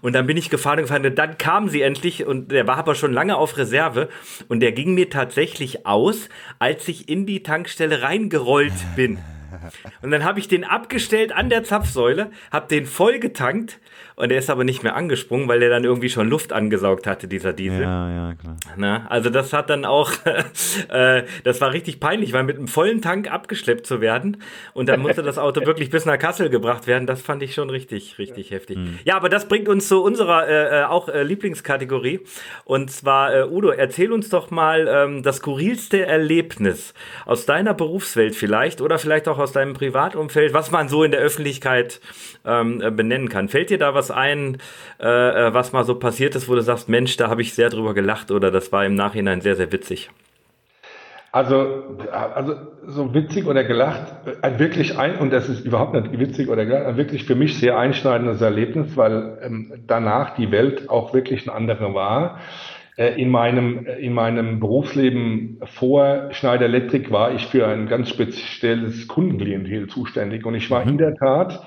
Und dann bin ich gefahren und gefahren und dann kam sie endlich und der war aber schon lange auf Reserve und der ging mir tatsächlich aus, als ich in die Tankstelle reingerollt bin. Und dann habe ich den abgestellt an der Zapfsäule, habe den voll getankt und er ist aber nicht mehr angesprungen, weil er dann irgendwie schon Luft angesaugt hatte, dieser Diesel. Ja, ja, klar. Na, also das hat dann auch, äh, das war richtig peinlich, weil mit einem vollen Tank abgeschleppt zu werden und dann musste das Auto wirklich bis nach Kassel gebracht werden, das fand ich schon richtig, richtig heftig. Mhm. Ja, aber das bringt uns zu unserer äh, äh, auch äh, Lieblingskategorie und zwar, äh, Udo, erzähl uns doch mal ähm, das skurrilste Erlebnis aus deiner Berufswelt vielleicht oder vielleicht auch aus deinem Privatumfeld, was man so in der Öffentlichkeit ähm, äh, benennen kann. Fällt dir da was ein, äh, äh, was mal so passiert ist, wo du sagst, Mensch, da habe ich sehr drüber gelacht oder das war im Nachhinein sehr, sehr witzig? Also, also so witzig oder gelacht, ein wirklich ein, und das ist überhaupt nicht witzig oder gelacht, ein wirklich für mich sehr einschneidendes Erlebnis, weil ähm, danach die Welt auch wirklich eine andere war. Äh, in meinem, in meinem Berufsleben vor Schneider Electric war ich für ein ganz spezielles Kundenklientel zuständig und ich war mhm. in der Tat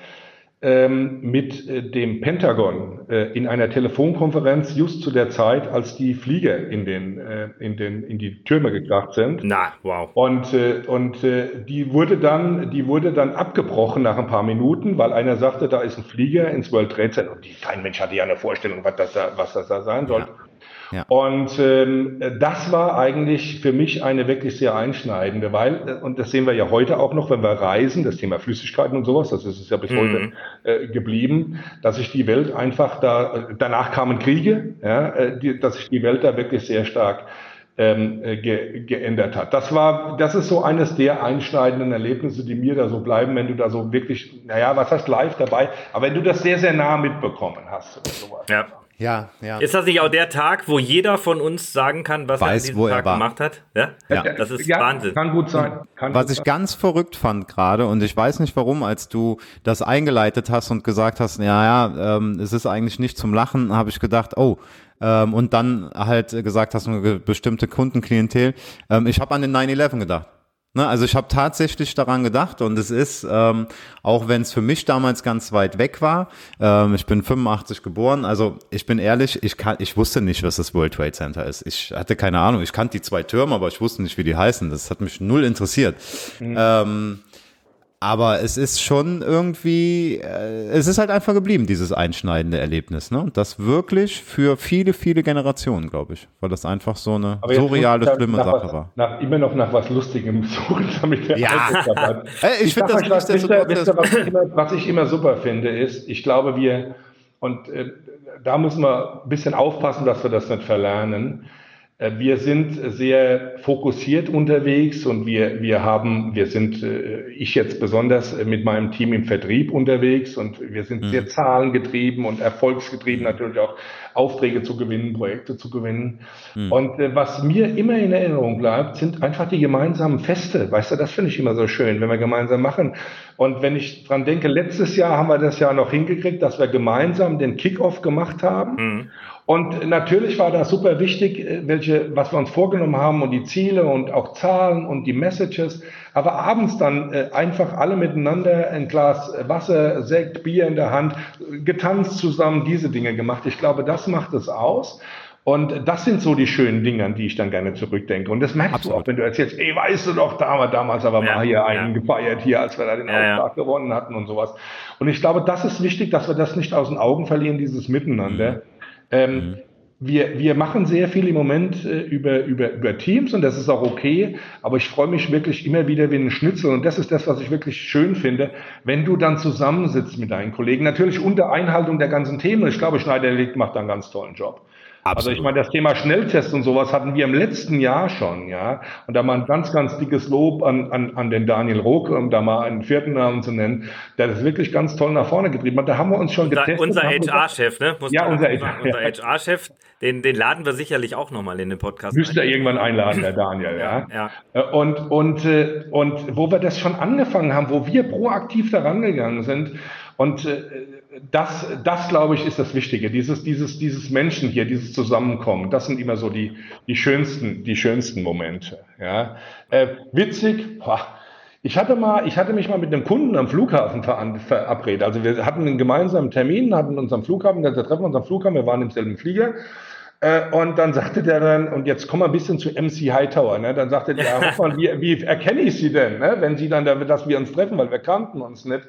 mit äh, dem Pentagon äh, in einer Telefonkonferenz just zu der Zeit, als die Flieger in den äh, in den in die Türme gekracht sind. Na, wow. Und äh, und äh, die wurde dann die wurde dann abgebrochen nach ein paar Minuten, weil einer sagte, da ist ein Flieger ins World Trade Center und die, kein Mensch hatte ja eine Vorstellung, was das da, was das da sein soll. Ja. Ja. Und ähm, das war eigentlich für mich eine wirklich sehr einschneidende, weil, und das sehen wir ja heute auch noch, wenn wir reisen, das Thema Flüssigkeiten und sowas, das ist es ja bis mhm. heute äh, geblieben, dass sich die Welt einfach da, danach kamen Kriege, ja, äh, die, dass sich die Welt da wirklich sehr stark ähm, äh, ge, geändert hat. Das war, das ist so eines der einschneidenden Erlebnisse, die mir da so bleiben, wenn du da so wirklich, naja, was hast live dabei, aber wenn du das sehr, sehr nah mitbekommen hast oder sowas. Ja. Ja, ja. Ist das nicht auch der Tag, wo jeder von uns sagen kann, was Weiß, er an diesem Tag gemacht hat? Ja? ja. Das ist ja, Wahnsinn. Kann gut sein. Kann was gut ich sein. ganz verrückt fand gerade, und ich weiß nicht warum, als du das eingeleitet hast und gesagt hast, ja, ja, ähm, es ist eigentlich nicht zum Lachen, habe ich gedacht, oh, ähm, und dann halt gesagt hast, eine bestimmte Kundenklientel. Ähm, ich habe an den 9-11 gedacht. Ne, also ich habe tatsächlich daran gedacht und es ist, ähm, auch wenn es für mich damals ganz weit weg war, ähm, ich bin 85 geboren, also ich bin ehrlich, ich, kann, ich wusste nicht, was das World Trade Center ist. Ich hatte keine Ahnung, ich kannte die zwei Türme, aber ich wusste nicht, wie die heißen. Das hat mich null interessiert. Mhm. Ähm, aber es ist schon irgendwie, äh, es ist halt einfach geblieben, dieses einschneidende Erlebnis. Ne? Und das wirklich für viele, viele Generationen, glaube ich. Weil das einfach so eine surreale, schlimme Sache was, war. Nach, immer noch nach was Lustigem suchen, damit wir ja. ich, ich finde das was, wisst ihr, wisst ihr, was, ich immer, was ich immer super finde, ist, ich glaube, wir, und äh, da müssen wir ein bisschen aufpassen, dass wir das nicht verlernen wir sind sehr fokussiert unterwegs und wir, wir haben, wir sind, äh, ich jetzt besonders mit meinem Team im Vertrieb unterwegs und wir sind mhm. sehr zahlengetrieben und erfolgsgetrieben, natürlich auch Aufträge zu gewinnen, Projekte zu gewinnen. Mhm. Und äh, was mir immer in Erinnerung bleibt, sind einfach die gemeinsamen Feste. Weißt du, das finde ich immer so schön, wenn wir gemeinsam machen. Und wenn ich dran denke, letztes Jahr haben wir das ja noch hingekriegt, dass wir gemeinsam den Kickoff gemacht haben. Mhm. Und natürlich war das super wichtig, äh, welche, was wir uns vorgenommen haben und die Ziele und auch Zahlen und die Messages. Aber abends dann äh, einfach alle miteinander ein Glas Wasser, Sekt, Bier in der Hand, getanzt zusammen, diese Dinge gemacht. Ich glaube, das macht es aus. Und das sind so die schönen Dinge, an die ich dann gerne zurückdenke. Und das merkst Absolut. du auch, wenn du erzählst, ey, weißt du doch, damals, damals aber ja, mal hier einen ja. gefeiert hier, als wir da den ja, Auftrag ja. gewonnen hatten und sowas. Und ich glaube, das ist wichtig, dass wir das nicht aus den Augen verlieren, dieses Miteinander. Mhm. Ähm, mhm. Wir, wir machen sehr viel im Moment äh, über, über, über Teams und das ist auch okay, aber ich freue mich wirklich immer wieder wie ein Schnitzel und das ist das, was ich wirklich schön finde, wenn du dann zusammensitzt mit deinen Kollegen, natürlich unter Einhaltung der ganzen Themen. Ich glaube, Schneider macht da einen ganz tollen Job. Absolut. Also ich meine, das Thema Schnelltest und sowas hatten wir im letzten Jahr schon, ja. Und da mal ein ganz, ganz dickes Lob an, an, an den Daniel Roke, um da mal einen vierten Namen zu nennen, der das wirklich ganz toll nach vorne getrieben hat. Da haben wir uns schon getestet. Unser HR-Chef, ne? Muss ja, unser, unser HR-Chef, den, den laden wir sicherlich auch nochmal in den Podcast. Müsste er irgendwann einladen, der Daniel, ja. ja. Äh, und, und, äh, und wo wir das schon angefangen haben, wo wir proaktiv daran gegangen sind, und äh, das, das glaube ich, ist das Wichtige. Dieses, dieses, dieses Menschen hier, dieses Zusammenkommen, das sind immer so die, die schönsten, die schönsten Momente. Ja. Äh, witzig, boah, ich hatte mal, ich hatte mich mal mit einem Kunden am Flughafen verabredet. Also wir hatten einen gemeinsamen Termin, hatten uns am Flughafen, wir treffen uns am Flughafen, wir waren im selben Flieger. Äh, und dann sagte der dann, und jetzt kommen wir ein bisschen zu MC Hightower, ne? Dann sagte der, ja, wie, wie erkenne ich Sie denn, ne? wenn Sie dann, dass wir uns treffen, weil wir kannten uns nicht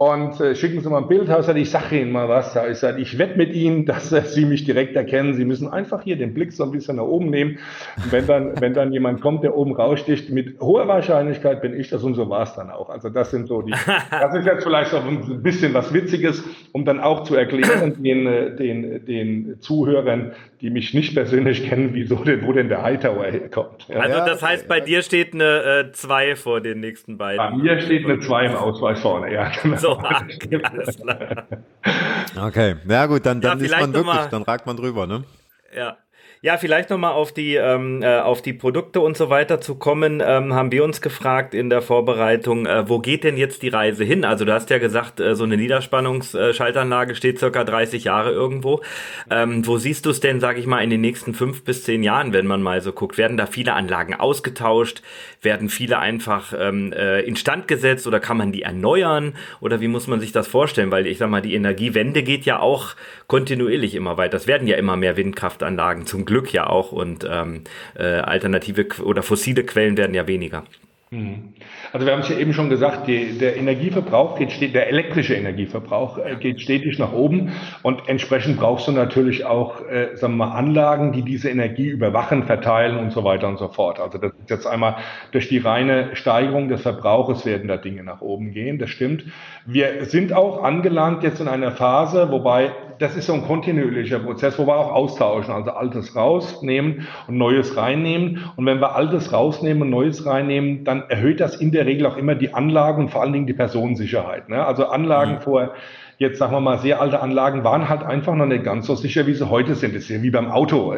und äh, schicken Sie mal ein Bild. Ich ich sage Ihnen mal was. Ich, sag, ich wette mit Ihnen, dass äh, Sie mich direkt erkennen. Sie müssen einfach hier den Blick so ein bisschen nach oben nehmen. Und wenn dann, wenn dann jemand kommt, der oben raussticht, mit hoher Wahrscheinlichkeit bin ich das und so war es dann auch. Also das sind so die, das ist jetzt vielleicht noch ein bisschen was Witziges, um dann auch zu erklären den, äh, den, den Zuhörern, die mich nicht persönlich kennen, wieso denn, wo denn der Hightower herkommt. Ja. Also das heißt, bei dir steht eine 2 äh, vor den nächsten beiden. Bei mir steht eine 2 im Ausweis vorne, ja. Genau. So, alles klar. Okay, ja gut, dann, dann ja, ist man wirklich, dann ragt man drüber, ne? Ja. Ja, vielleicht nochmal auf die ähm, äh, auf die Produkte und so weiter zu kommen, ähm, haben wir uns gefragt in der Vorbereitung, äh, wo geht denn jetzt die Reise hin? Also du hast ja gesagt, äh, so eine Niederspannungsschaltanlage steht circa 30 Jahre irgendwo. Ähm, wo siehst du es denn, sage ich mal, in den nächsten fünf bis zehn Jahren, wenn man mal so guckt? Werden da viele Anlagen ausgetauscht? Werden viele einfach ähm, äh, instand gesetzt oder kann man die erneuern? Oder wie muss man sich das vorstellen? Weil ich sag mal, die Energiewende geht ja auch kontinuierlich immer weiter. Es werden ja immer mehr Windkraftanlagen zum Glück ja auch und ähm, äh, alternative oder fossile Quellen werden ja weniger. Mhm. Also wir haben es ja eben schon gesagt, die, der Energieverbrauch geht stetig, der elektrische Energieverbrauch äh, geht stetig nach oben und entsprechend brauchst du natürlich auch, äh, sagen wir mal, Anlagen, die diese Energie überwachen, verteilen und so weiter und so fort. Also das ist jetzt einmal durch die reine Steigerung des Verbrauches werden da Dinge nach oben gehen, das stimmt. Wir sind auch angelangt jetzt in einer Phase, wobei das ist so ein kontinuierlicher Prozess, wo wir auch austauschen, also Altes rausnehmen und Neues reinnehmen. Und wenn wir Altes rausnehmen und Neues reinnehmen, dann erhöht das in der Regel auch immer die Anlagen und vor allen Dingen die Personensicherheit. Ne? Also Anlagen mhm. vor jetzt sagen wir mal, sehr alte Anlagen waren halt einfach noch nicht ganz so sicher, wie sie heute sind. Das ist ja wie beim Auto.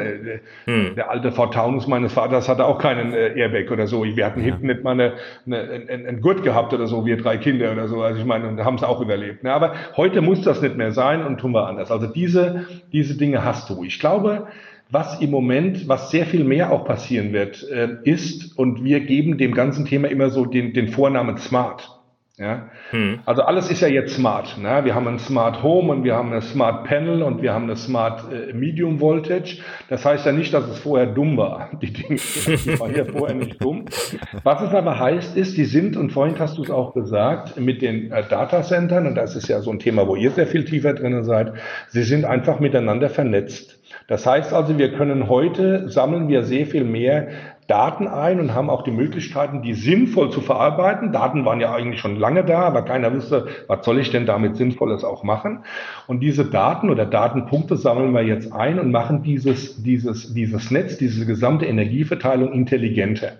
Hm. Der alte Ford Taunus meines Vaters hatte auch keinen äh, Airbag oder so. Wir hatten ja. hinten nicht mal eine, eine, einen, einen Gurt gehabt oder so, wir drei Kinder oder so. Also ich meine, und haben es auch überlebt. Ne? Aber heute muss das nicht mehr sein und tun wir anders. Also diese, diese Dinge hast du. Ich glaube, was im Moment, was sehr viel mehr auch passieren wird, äh, ist, und wir geben dem ganzen Thema immer so den, den Vornamen Smart. Ja? Hm. Also alles ist ja jetzt smart. Ne? Wir haben ein Smart Home und wir haben ein Smart Panel und wir haben eine Smart äh, Medium Voltage. Das heißt ja nicht, dass es vorher dumm war. Die Dinge die waren ja vorher nicht dumm. Was es aber heißt, ist, die sind, und vorhin hast du es auch gesagt, mit den äh, Datacentern, und das ist ja so ein Thema, wo ihr sehr viel tiefer drin seid, sie sind einfach miteinander vernetzt. Das heißt also, wir können heute, sammeln wir sehr viel mehr Daten ein und haben auch die Möglichkeiten, die sinnvoll zu verarbeiten. Daten waren ja eigentlich schon lange da, aber keiner wusste, was soll ich denn damit Sinnvolles auch machen. Und diese Daten oder Datenpunkte sammeln wir jetzt ein und machen dieses, dieses, dieses Netz, diese gesamte Energieverteilung intelligenter.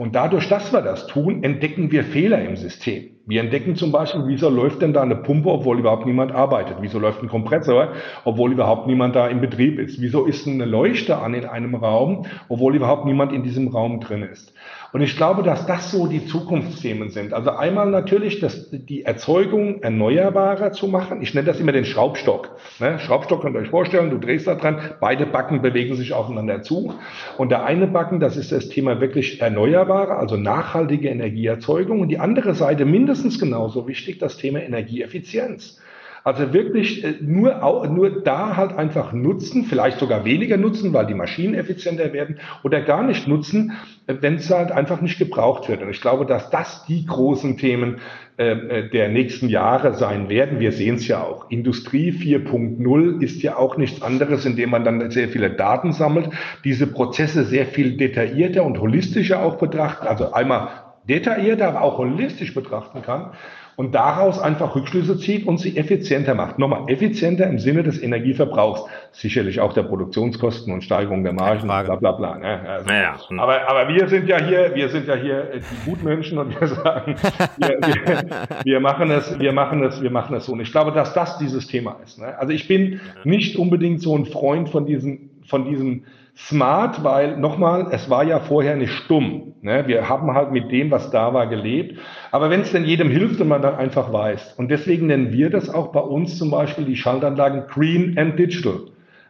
Und dadurch, dass wir das tun, entdecken wir Fehler im System. Wir entdecken zum Beispiel, wieso läuft denn da eine Pumpe, obwohl überhaupt niemand arbeitet? Wieso läuft ein Kompressor, obwohl überhaupt niemand da im Betrieb ist? Wieso ist eine Leuchte an in einem Raum, obwohl überhaupt niemand in diesem Raum drin ist? Und ich glaube, dass das so die Zukunftsthemen sind. Also einmal natürlich das, die Erzeugung erneuerbarer zu machen. Ich nenne das immer den Schraubstock. Ne? Schraubstock könnt ihr euch vorstellen, du drehst da dran, beide Backen bewegen sich aufeinander zu. Und der eine Backen, das ist das Thema wirklich erneuerbare, also nachhaltige Energieerzeugung. Und die andere Seite mindestens genauso wichtig, das Thema Energieeffizienz. Also wirklich äh, nur, nur da halt einfach nutzen, vielleicht sogar weniger nutzen, weil die Maschinen effizienter werden oder gar nicht nutzen, äh, wenn es halt einfach nicht gebraucht wird. Und ich glaube, dass das die großen Themen äh, der nächsten Jahre sein werden. Wir sehen es ja auch. Industrie 4.0 ist ja auch nichts anderes, indem man dann sehr viele Daten sammelt, diese Prozesse sehr viel detaillierter und holistischer auch betrachtet, also einmal detaillierter, aber auch holistisch betrachten kann. Und daraus einfach Rückschlüsse zieht und sie effizienter macht. Nochmal, effizienter im Sinne des Energieverbrauchs. Sicherlich auch der Produktionskosten und Steigerung der Margen, bla bla bla. Ne? Also, naja. Aber, aber wir sind ja hier, wir sind ja hier äh, die Gutmenschen und wir sagen, wir, wir, wir, machen es, wir machen es, wir machen es so. Und ich glaube, dass das dieses Thema ist. Ne? Also ich bin nicht unbedingt so ein Freund von diesen, von diesen Smart, weil nochmal, es war ja vorher nicht stumm. Ne? Wir haben halt mit dem, was da war, gelebt. Aber wenn es denn jedem hilft und man dann einfach weiß. Und deswegen nennen wir das auch bei uns zum Beispiel die Schaltanlagen Green and Digital.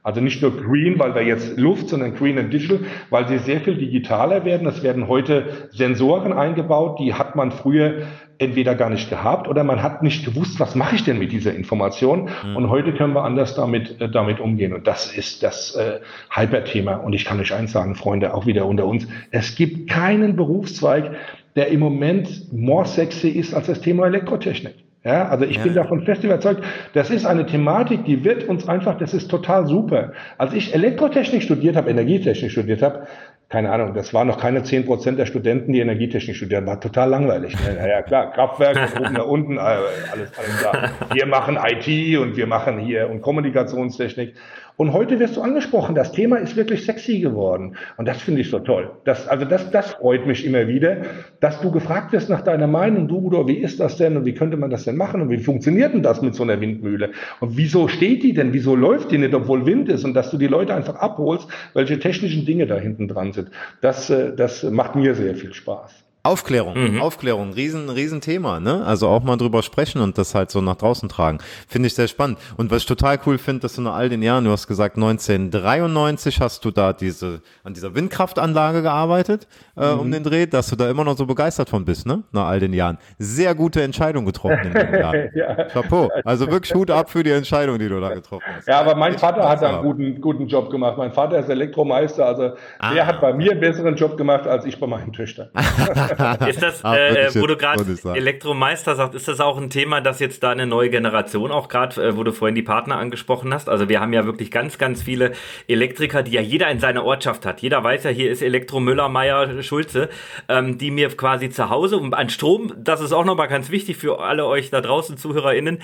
Also nicht nur Green, weil wir jetzt Luft, sondern Green and Digital, weil sie sehr viel digitaler werden. Es werden heute Sensoren eingebaut, die hat man früher entweder gar nicht gehabt oder man hat nicht gewusst, was mache ich denn mit dieser Information. Mhm. Und heute können wir anders damit, äh, damit umgehen. Und das ist das äh, Hyper-Thema. Und ich kann euch eins sagen, Freunde, auch wieder unter uns. Es gibt keinen Berufszweig, der im Moment more sexy ist als das Thema Elektrotechnik. Ja, also ich ja. bin davon fest überzeugt, das ist eine Thematik, die wird uns einfach, das ist total super. Als ich Elektrotechnik studiert habe, Energietechnik studiert habe, keine Ahnung, das waren noch keine zehn Prozent der Studenten, die Energietechnik studieren, war total langweilig. Ja, ja klar, Kraftwerk, oben da unten, äh, alles, alles klar. Wir machen IT und wir machen hier und Kommunikationstechnik. Und heute wirst du angesprochen, das Thema ist wirklich sexy geworden. Und das finde ich so toll. Das, also das, das freut mich immer wieder, dass du gefragt wirst nach deiner Meinung, du Udo, wie ist das denn und wie könnte man das denn machen und wie funktioniert denn das mit so einer Windmühle? Und wieso steht die denn? Wieso läuft die nicht, obwohl Wind ist? Und dass du die Leute einfach abholst, welche technischen Dinge da hinten dran sind. Das, äh, das macht mir sehr viel Spaß. Aufklärung, mhm. Aufklärung, riesen, riesen Thema, ne? Also auch mal drüber sprechen und das halt so nach draußen tragen. Finde ich sehr spannend. Und was ich total cool finde, dass du nach all den Jahren, du hast gesagt, 1993 hast du da diese, an dieser Windkraftanlage gearbeitet, äh, mhm. um den Dreh, dass du da immer noch so begeistert von bist, ne? Nach all den Jahren. Sehr gute Entscheidung getroffen in den Jahren. ja. Chapeau. Also wirklich Hut ab für die Entscheidung, die du da getroffen hast. Ja, aber mein Vater hat da einen guten, guten Job gemacht. Mein Vater ist Elektromeister, also ah. der hat bei mir einen besseren Job gemacht als ich bei meinen Töchtern. ist das, ah, äh, wo du gerade Elektromeister sagst, ist das auch ein Thema, das jetzt da eine neue Generation auch gerade, äh, wo du vorhin die Partner angesprochen hast? Also wir haben ja wirklich ganz, ganz viele Elektriker, die ja jeder in seiner Ortschaft hat. Jeder weiß ja, hier ist Elektro Müller, Meier, Schulze, ähm, die mir quasi zu Hause und an Strom, das ist auch nochmal ganz wichtig für alle euch da draußen ZuhörerInnen,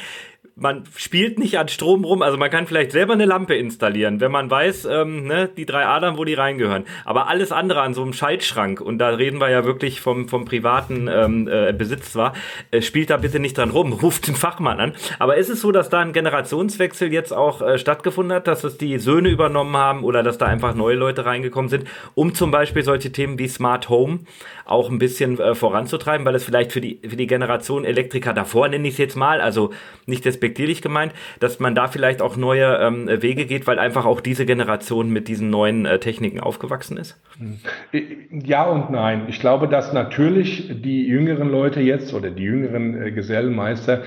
man spielt nicht an Strom rum, also man kann vielleicht selber eine Lampe installieren, wenn man weiß, ähm, ne, die drei Adern, wo die reingehören. Aber alles andere an so einem Schaltschrank, und da reden wir ja wirklich vom, vom privaten ähm, äh, Besitz zwar, äh, spielt da bitte nicht dran rum, ruft den Fachmann an. Aber ist es so, dass da ein Generationswechsel jetzt auch äh, stattgefunden hat, dass es die Söhne übernommen haben oder dass da einfach neue Leute reingekommen sind, um zum Beispiel solche Themen wie Smart Home auch ein bisschen äh, voranzutreiben, weil es vielleicht für die, für die Generation Elektriker davor, nenne ich es jetzt mal, also nicht despektierlich gemeint, dass man da vielleicht auch neue ähm, Wege geht, weil einfach auch diese Generation mit diesen neuen äh, Techniken aufgewachsen ist? Ja und nein. Ich glaube, dass natürlich die jüngeren Leute jetzt oder die jüngeren äh, Gesellenmeister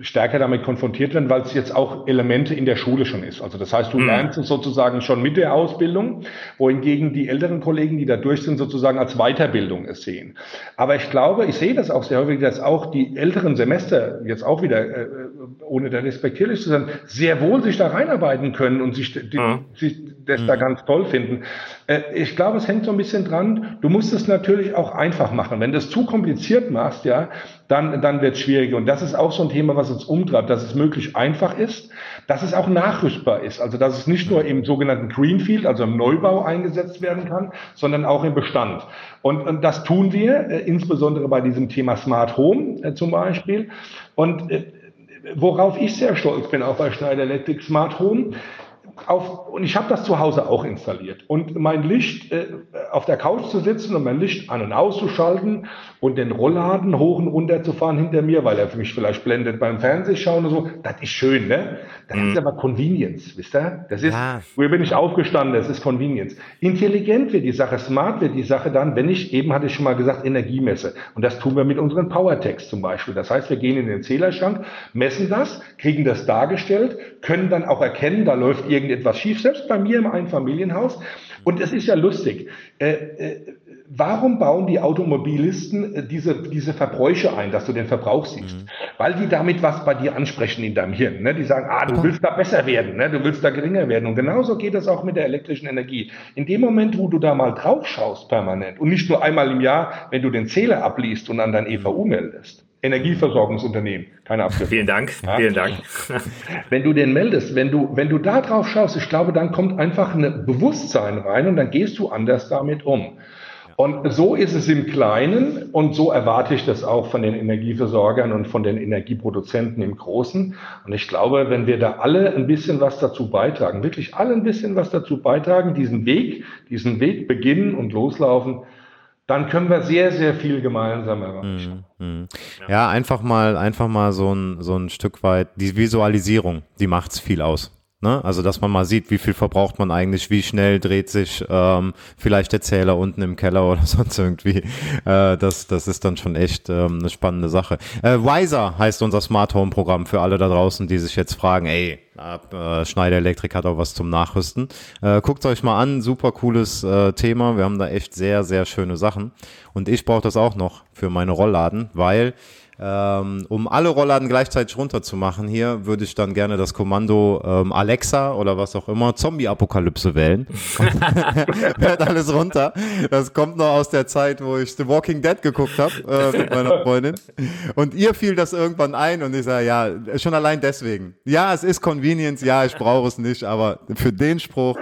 stärker damit konfrontiert werden, weil es jetzt auch Elemente in der Schule schon ist. Also das heißt, du mhm. lernst es sozusagen schon mit der Ausbildung, wohingegen die älteren Kollegen, die da durch sind, sozusagen als Weiterbildung es sehen. Aber ich glaube, ich sehe das auch sehr häufig, dass auch die älteren Semester jetzt auch wieder, äh, ohne da respektierlich zu sein, sehr wohl sich da reinarbeiten können und sich, die, mhm. sich das mhm. da ganz toll finden. Äh, ich glaube, es hängt so ein bisschen dran. Du musst es natürlich auch einfach machen. Wenn du es zu kompliziert machst, ja, dann, dann wird es schwieriger. Und das ist auch so ein Thema, was uns umtreibt, dass es möglichst einfach ist, dass es auch nachrüstbar ist. Also, dass es nicht nur im sogenannten Greenfield, also im Neubau eingesetzt werden kann, sondern auch im Bestand. Und, und das tun wir, äh, insbesondere bei diesem Thema Smart Home äh, zum Beispiel. Und äh, worauf ich sehr stolz bin, auch bei Schneider Electric Smart Home, auf, und ich habe das zu Hause auch installiert. Und mein Licht äh, auf der Couch zu sitzen und mein Licht an und auszuschalten und den Rollladen hoch und runter zu fahren hinter mir, weil er für mich vielleicht blendet beim Fernsehschauen und so, das ist schön, ne? Das mhm. ist aber Convenience, wisst ihr? Das ist, ja. wo bin ich aufgestanden, das ist Convenience. Intelligent wird die Sache, smart wird die Sache dann, wenn ich, eben hatte ich schon mal gesagt, Energie messe. Und das tun wir mit unseren Powertext zum Beispiel. Das heißt, wir gehen in den Zählerschrank, messen das, kriegen das dargestellt, können dann auch erkennen, da läuft irgendetwas schief, selbst bei mir im Einfamilienhaus. Und es ist ja lustig. Äh, äh, warum bauen die Automobilisten äh, diese, diese Verbräuche ein, dass du den Verbrauch siehst? Mhm. Weil die damit was bei dir ansprechen in deinem Hirn. Ne? Die sagen, ah, du willst da besser werden, ne? du willst da geringer werden. Und genauso geht das auch mit der elektrischen Energie. In dem Moment, wo du da mal drauf schaust permanent und nicht nur einmal im Jahr, wenn du den Zähler abliest und an dein EVU meldest, Energieversorgungsunternehmen. Keine Abkürzung. Vielen Dank, ja? vielen Dank. Wenn du den meldest, wenn du, wenn du da drauf schaust, ich glaube, dann kommt einfach ein Bewusstsein rein und dann gehst du anders damit um. Und so ist es im Kleinen und so erwarte ich das auch von den Energieversorgern und von den Energieproduzenten im Großen. Und ich glaube, wenn wir da alle ein bisschen was dazu beitragen, wirklich alle ein bisschen was dazu beitragen, diesen Weg, diesen Weg beginnen und loslaufen, dann können wir sehr, sehr viel gemeinsam erreichen. Mhm. mhm. Ja, einfach mal, einfach mal so ein, so ein Stück weit, die Visualisierung, die macht's viel aus. Ne? Also, dass man mal sieht, wie viel verbraucht man eigentlich, wie schnell dreht sich ähm, vielleicht der Zähler unten im Keller oder sonst irgendwie. Äh, das, das ist dann schon echt ähm, eine spannende Sache. Äh, Wiser heißt unser Smart Home Programm für alle da draußen, die sich jetzt fragen, ey, äh, Schneider Elektrik hat auch was zum Nachrüsten. Äh, Guckt euch mal an, super cooles äh, Thema. Wir haben da echt sehr, sehr schöne Sachen. Und ich brauche das auch noch für meine Rollladen, weil ähm, um alle Rollladen gleichzeitig runterzumachen hier, würde ich dann gerne das Kommando ähm, Alexa oder was auch immer, Zombie-Apokalypse wählen. Hört alles runter. Das kommt noch aus der Zeit, wo ich The Walking Dead geguckt habe äh, mit meiner Freundin. Und ihr fiel das irgendwann ein und ich sage, ja, schon allein deswegen. Ja, es ist Convenience, ja, ich brauche es nicht, aber für den Spruch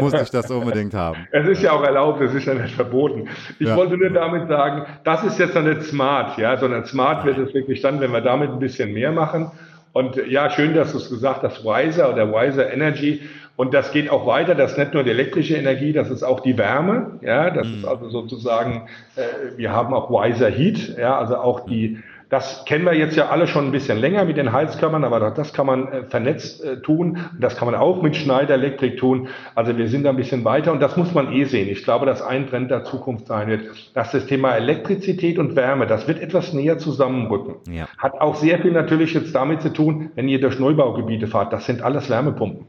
muss ich das unbedingt haben. Es ist ja auch erlaubt, es ist ja nicht verboten. Ich ja. wollte nur damit sagen, das ist jetzt noch nicht smart, ja, sondern smart Smart wird es wirklich dann, wenn wir damit ein bisschen mehr machen. Und ja, schön, dass du es gesagt hast, Wiser oder Wiser Energy. Und das geht auch weiter. Das ist nicht nur die elektrische Energie, das ist auch die Wärme. Ja, das mhm. ist also sozusagen, äh, wir haben auch Wiser Heat. Ja, also auch die, das kennen wir jetzt ja alle schon ein bisschen länger mit den Heizkörpern, aber das kann man äh, vernetzt äh, tun. Das kann man auch mit Schneider Elektrik tun. Also wir sind da ein bisschen weiter und das muss man eh sehen. Ich glaube, dass ein Trend der Zukunft sein wird, dass das Thema Elektrizität und Wärme, das wird etwas näher zusammenrücken. Ja. Hat auch sehr viel natürlich jetzt damit zu tun, wenn ihr durch Neubaugebiete fahrt. Das sind alles Wärmepumpen.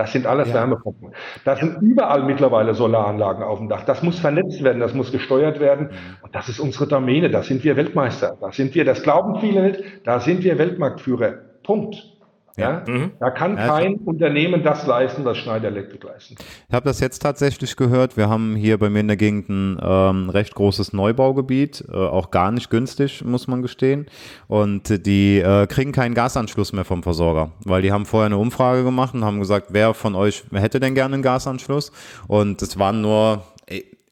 Das sind alles ja. Wärmepumpen. Da sind überall mittlerweile Solaranlagen auf dem Dach. Das muss vernetzt werden, das muss gesteuert werden. Mhm. Und das ist unsere Domäne. Da sind wir Weltmeister. Da sind wir, das glauben viele nicht, da sind wir Weltmarktführer. Punkt. Ja, mhm. Da kann kein ja, Unternehmen das leisten, was Schneider Electric leisten. Ich habe das jetzt tatsächlich gehört. Wir haben hier bei mir in der Gegend ein ähm, recht großes Neubaugebiet, äh, auch gar nicht günstig, muss man gestehen. Und die äh, kriegen keinen Gasanschluss mehr vom Versorger, weil die haben vorher eine Umfrage gemacht und haben gesagt, wer von euch hätte denn gerne einen Gasanschluss? Und es waren nur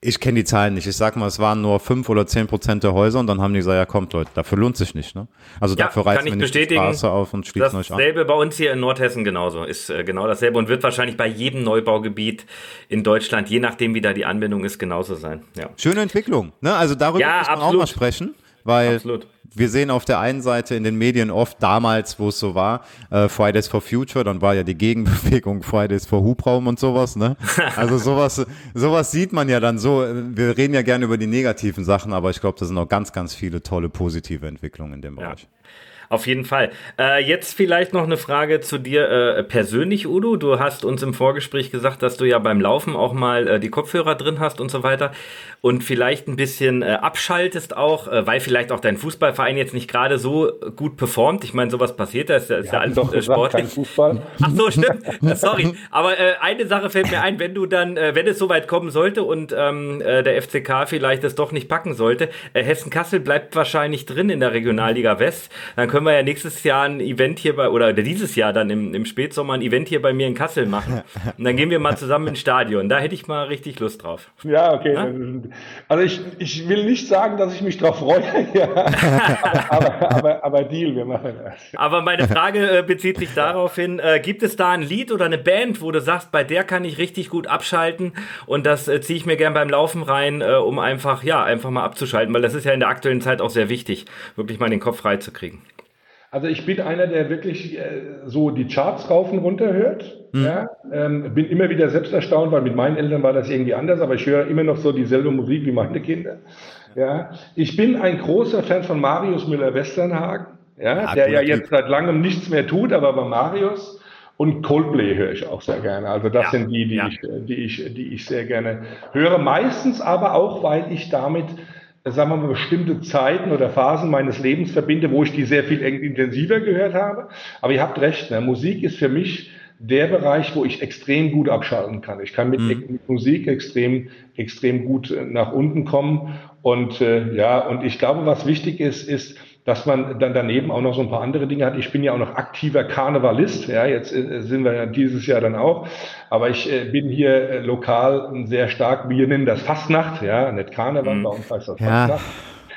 ich kenne die Zahlen nicht. Ich sag mal, es waren nur fünf oder zehn Prozent der Häuser und dann haben die gesagt, ja kommt Leute, dafür lohnt sich nicht. Ne? Also ja, dafür reißt man nicht die Straße auf und schließt euch an. Dasselbe bei uns hier in Nordhessen genauso. Ist äh, genau dasselbe und wird wahrscheinlich bei jedem Neubaugebiet in Deutschland, je nachdem wie da die Anbindung ist, genauso sein. Ja. Schöne Entwicklung. Ne? Also darüber ja, muss man absolut. auch mal sprechen. Weil Absolut. Wir sehen auf der einen Seite in den Medien oft damals, wo es so war, äh, Fridays for Future, dann war ja die Gegenbewegung Fridays for Hubraum und sowas, ne? Also sowas, sowas sieht man ja dann so. Wir reden ja gerne über die negativen Sachen, aber ich glaube, da sind auch ganz, ganz viele tolle positive Entwicklungen in dem Bereich. Ja. Auf jeden Fall. Äh, jetzt vielleicht noch eine Frage zu dir äh, persönlich, Udo. Du hast uns im Vorgespräch gesagt, dass du ja beim Laufen auch mal äh, die Kopfhörer drin hast und so weiter und vielleicht ein bisschen äh, abschaltest auch, äh, weil vielleicht auch dein Fußballverein jetzt nicht gerade so gut performt. Ich meine, sowas passiert, das ist, ist ja alles doch äh, sportlich. Fußball. Ach so, stimmt. Sorry. Aber eine Sache fällt mir ein, wenn du dann, wenn es soweit kommen sollte und ähm, der FCK vielleicht es doch nicht packen sollte, Hessen-Kassel bleibt wahrscheinlich drin in der Regionalliga West, dann können wir ja nächstes Jahr ein Event hier bei, oder dieses Jahr dann im, im Spätsommer ein Event hier bei mir in Kassel machen. Und dann gehen wir mal zusammen ins Stadion. Da hätte ich mal richtig Lust drauf. Ja, okay. Ja? Also ich, ich will nicht sagen, dass ich mich drauf freue, ja. aber, aber, aber, aber, Deal, wir machen das. Aber meine Frage äh, bezieht sich darauf hin, äh, gibt es da ein Lied oder eine Band, wo du sagst, bei der kann ich richtig gut abschalten und das äh, ziehe ich mir gern beim Laufen rein, äh, um einfach, ja, einfach mal abzuschalten, weil das ist ja in der aktuellen Zeit auch sehr wichtig, wirklich mal den Kopf frei zu kriegen. Also ich bin einer, der wirklich äh, so die Charts rauf und runter hört. Mhm. Ja, ähm, bin immer wieder selbst erstaunt, weil mit meinen Eltern war das irgendwie anders, aber ich höre immer noch so dieselbe Musik wie meine Kinder. Ja, ich bin ein großer Fan von Marius Müller-Westernhagen, ja, ja der ja jetzt seit langem nichts mehr tut, aber bei Marius und Coldplay höre ich auch sehr gerne. Also das ja, sind die, die, ich, die, ich, die ich sehr gerne höre. Meistens aber auch, weil ich damit sagen wir mal, bestimmte Zeiten oder Phasen meines Lebens verbinde, wo ich die sehr viel intensiver gehört habe. Aber ihr habt recht, ne? Musik ist für mich der Bereich, wo ich extrem gut abschalten kann. Ich kann mit, mhm. mit Musik extrem, extrem gut äh, nach unten kommen. Und äh, ja, und ich glaube, was wichtig ist, ist, dass man dann daneben auch noch so ein paar andere Dinge hat. Ich bin ja auch noch aktiver Karnevalist, ja, jetzt äh, sind wir ja dieses Jahr dann auch, aber ich äh, bin hier äh, lokal sehr stark, wir nennen das Fastnacht, ja, nicht Karneval, mhm. bei uns heißt das ja. Fastnacht.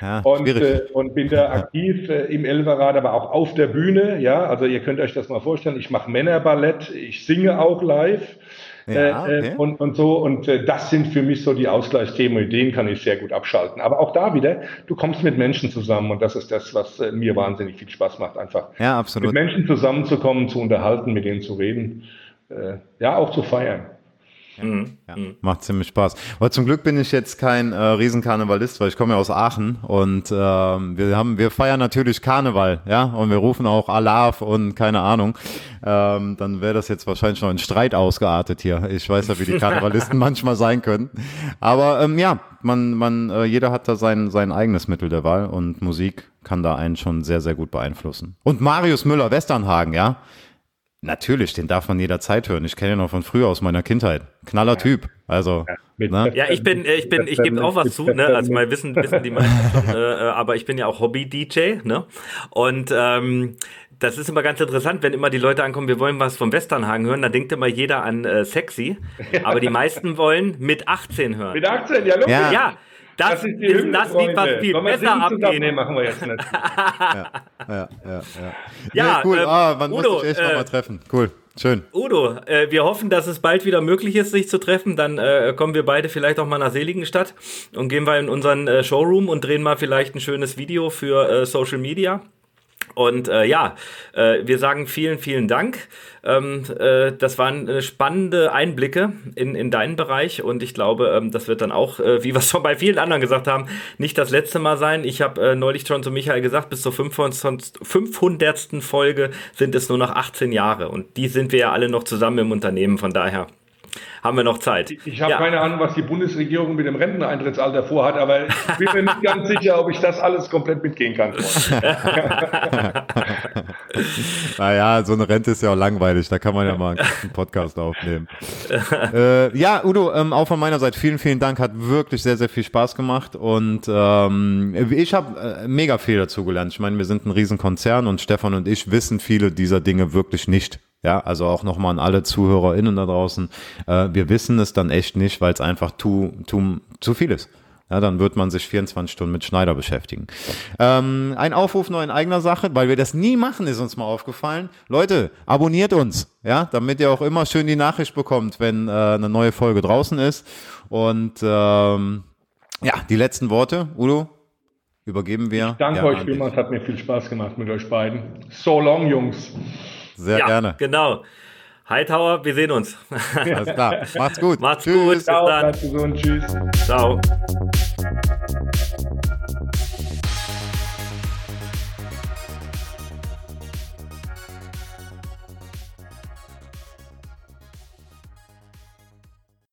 Ja, und, äh, und bin da aktiv äh, im Elverrad, aber auch auf der Bühne. Ja, also ihr könnt euch das mal vorstellen. Ich mache Männerballett, ich singe auch live. Ja, äh, äh, okay. und, und so. Und äh, das sind für mich so die Ausgleichsthemen, mit denen kann ich sehr gut abschalten. Aber auch da wieder, du kommst mit Menschen zusammen und das ist das, was mir wahnsinnig viel Spaß macht, einfach ja, absolut. mit Menschen zusammenzukommen, zu unterhalten, mit denen zu reden, ja, auch zu feiern. Mhm. Ja, mhm. Macht ziemlich Spaß. Aber zum Glück bin ich jetzt kein äh, Riesenkarnevalist, weil ich komme ja aus Aachen und äh, wir haben, wir feiern natürlich Karneval, ja, und wir rufen auch Alaf und keine Ahnung. Ähm, dann wäre das jetzt wahrscheinlich noch ein Streit ausgeartet hier. Ich weiß ja, wie die Karnevalisten manchmal sein können. Aber ähm, ja, man, man, äh, jeder hat da sein, sein eigenes Mittel der Wahl und Musik kann da einen schon sehr, sehr gut beeinflussen. Und Marius Müller, Westernhagen, ja. Natürlich, den darf man jederzeit hören. Ich kenne ihn noch von früher aus meiner Kindheit. Knaller Typ. Also. Ja, ne? ja ich bin, ich bin, ich gebe auch was zu, ne? Also mal wissen, wissen die meisten, äh, äh, aber ich bin ja auch Hobby-DJ, ne? Und ähm, das ist immer ganz interessant, wenn immer die Leute ankommen, wir wollen was vom Westernhagen hören, dann denkt immer jeder an äh, sexy. Aber die meisten wollen mit 18 hören. Mit 18, ja, logisch. Ja. ja. Das, das ist, ist das Lied, was viel Wollen besser abgeht. Nee, machen wir jetzt nicht. ja, ja, ja. Ja, nee, cool. Ähm, ah, man Udo, muss sich echt äh, nochmal treffen. Cool. Schön. Udo, äh, wir hoffen, dass es bald wieder möglich ist, sich zu treffen. Dann äh, kommen wir beide vielleicht auch mal nach Seligenstadt und gehen wir in unseren äh, Showroom und drehen mal vielleicht ein schönes Video für äh, Social Media. Und äh, ja, äh, wir sagen vielen, vielen Dank. Ähm, äh, das waren äh, spannende Einblicke in, in deinen Bereich und ich glaube, ähm, das wird dann auch, äh, wie wir es schon bei vielen anderen gesagt haben, nicht das letzte Mal sein. Ich habe äh, neulich schon zu Michael gesagt, bis zur 500. 500. Folge sind es nur noch 18 Jahre und die sind wir ja alle noch zusammen im Unternehmen, von daher haben wir noch Zeit. Ich, ich habe ja. keine Ahnung, was die Bundesregierung mit dem Renteneintrittsalter vorhat, aber ich bin mir nicht ganz sicher, ob ich das alles komplett mitgehen kann. naja, so eine Rente ist ja auch langweilig, da kann man ja mal einen Podcast aufnehmen. äh, ja, Udo, ähm, auch von meiner Seite vielen, vielen Dank, hat wirklich sehr, sehr viel Spaß gemacht und ähm, ich habe äh, mega viel dazu gelernt. Ich meine, wir sind ein Riesenkonzern und Stefan und ich wissen viele dieser Dinge wirklich nicht. Ja, also auch nochmal an alle ZuhörerInnen da draußen. Äh, wir wissen es dann echt nicht, weil es einfach zu, zu, zu viel ist. Ja, dann wird man sich 24 Stunden mit Schneider beschäftigen. Ähm, ein Aufruf nur in eigener Sache, weil wir das nie machen, ist uns mal aufgefallen. Leute, abonniert uns, ja, damit ihr auch immer schön die Nachricht bekommt, wenn äh, eine neue Folge draußen ist. Und ähm, ja, die letzten Worte, Udo, übergeben wir. Ich danke euch vielmals, hat mir viel Spaß gemacht mit euch beiden. So long, Jungs. Sehr ja, gerne. Genau. Hightower, wir sehen uns. Alles klar. Macht's gut. Macht's Tschüss. gut. Ciao, bis dann. Tschüss. Ciao.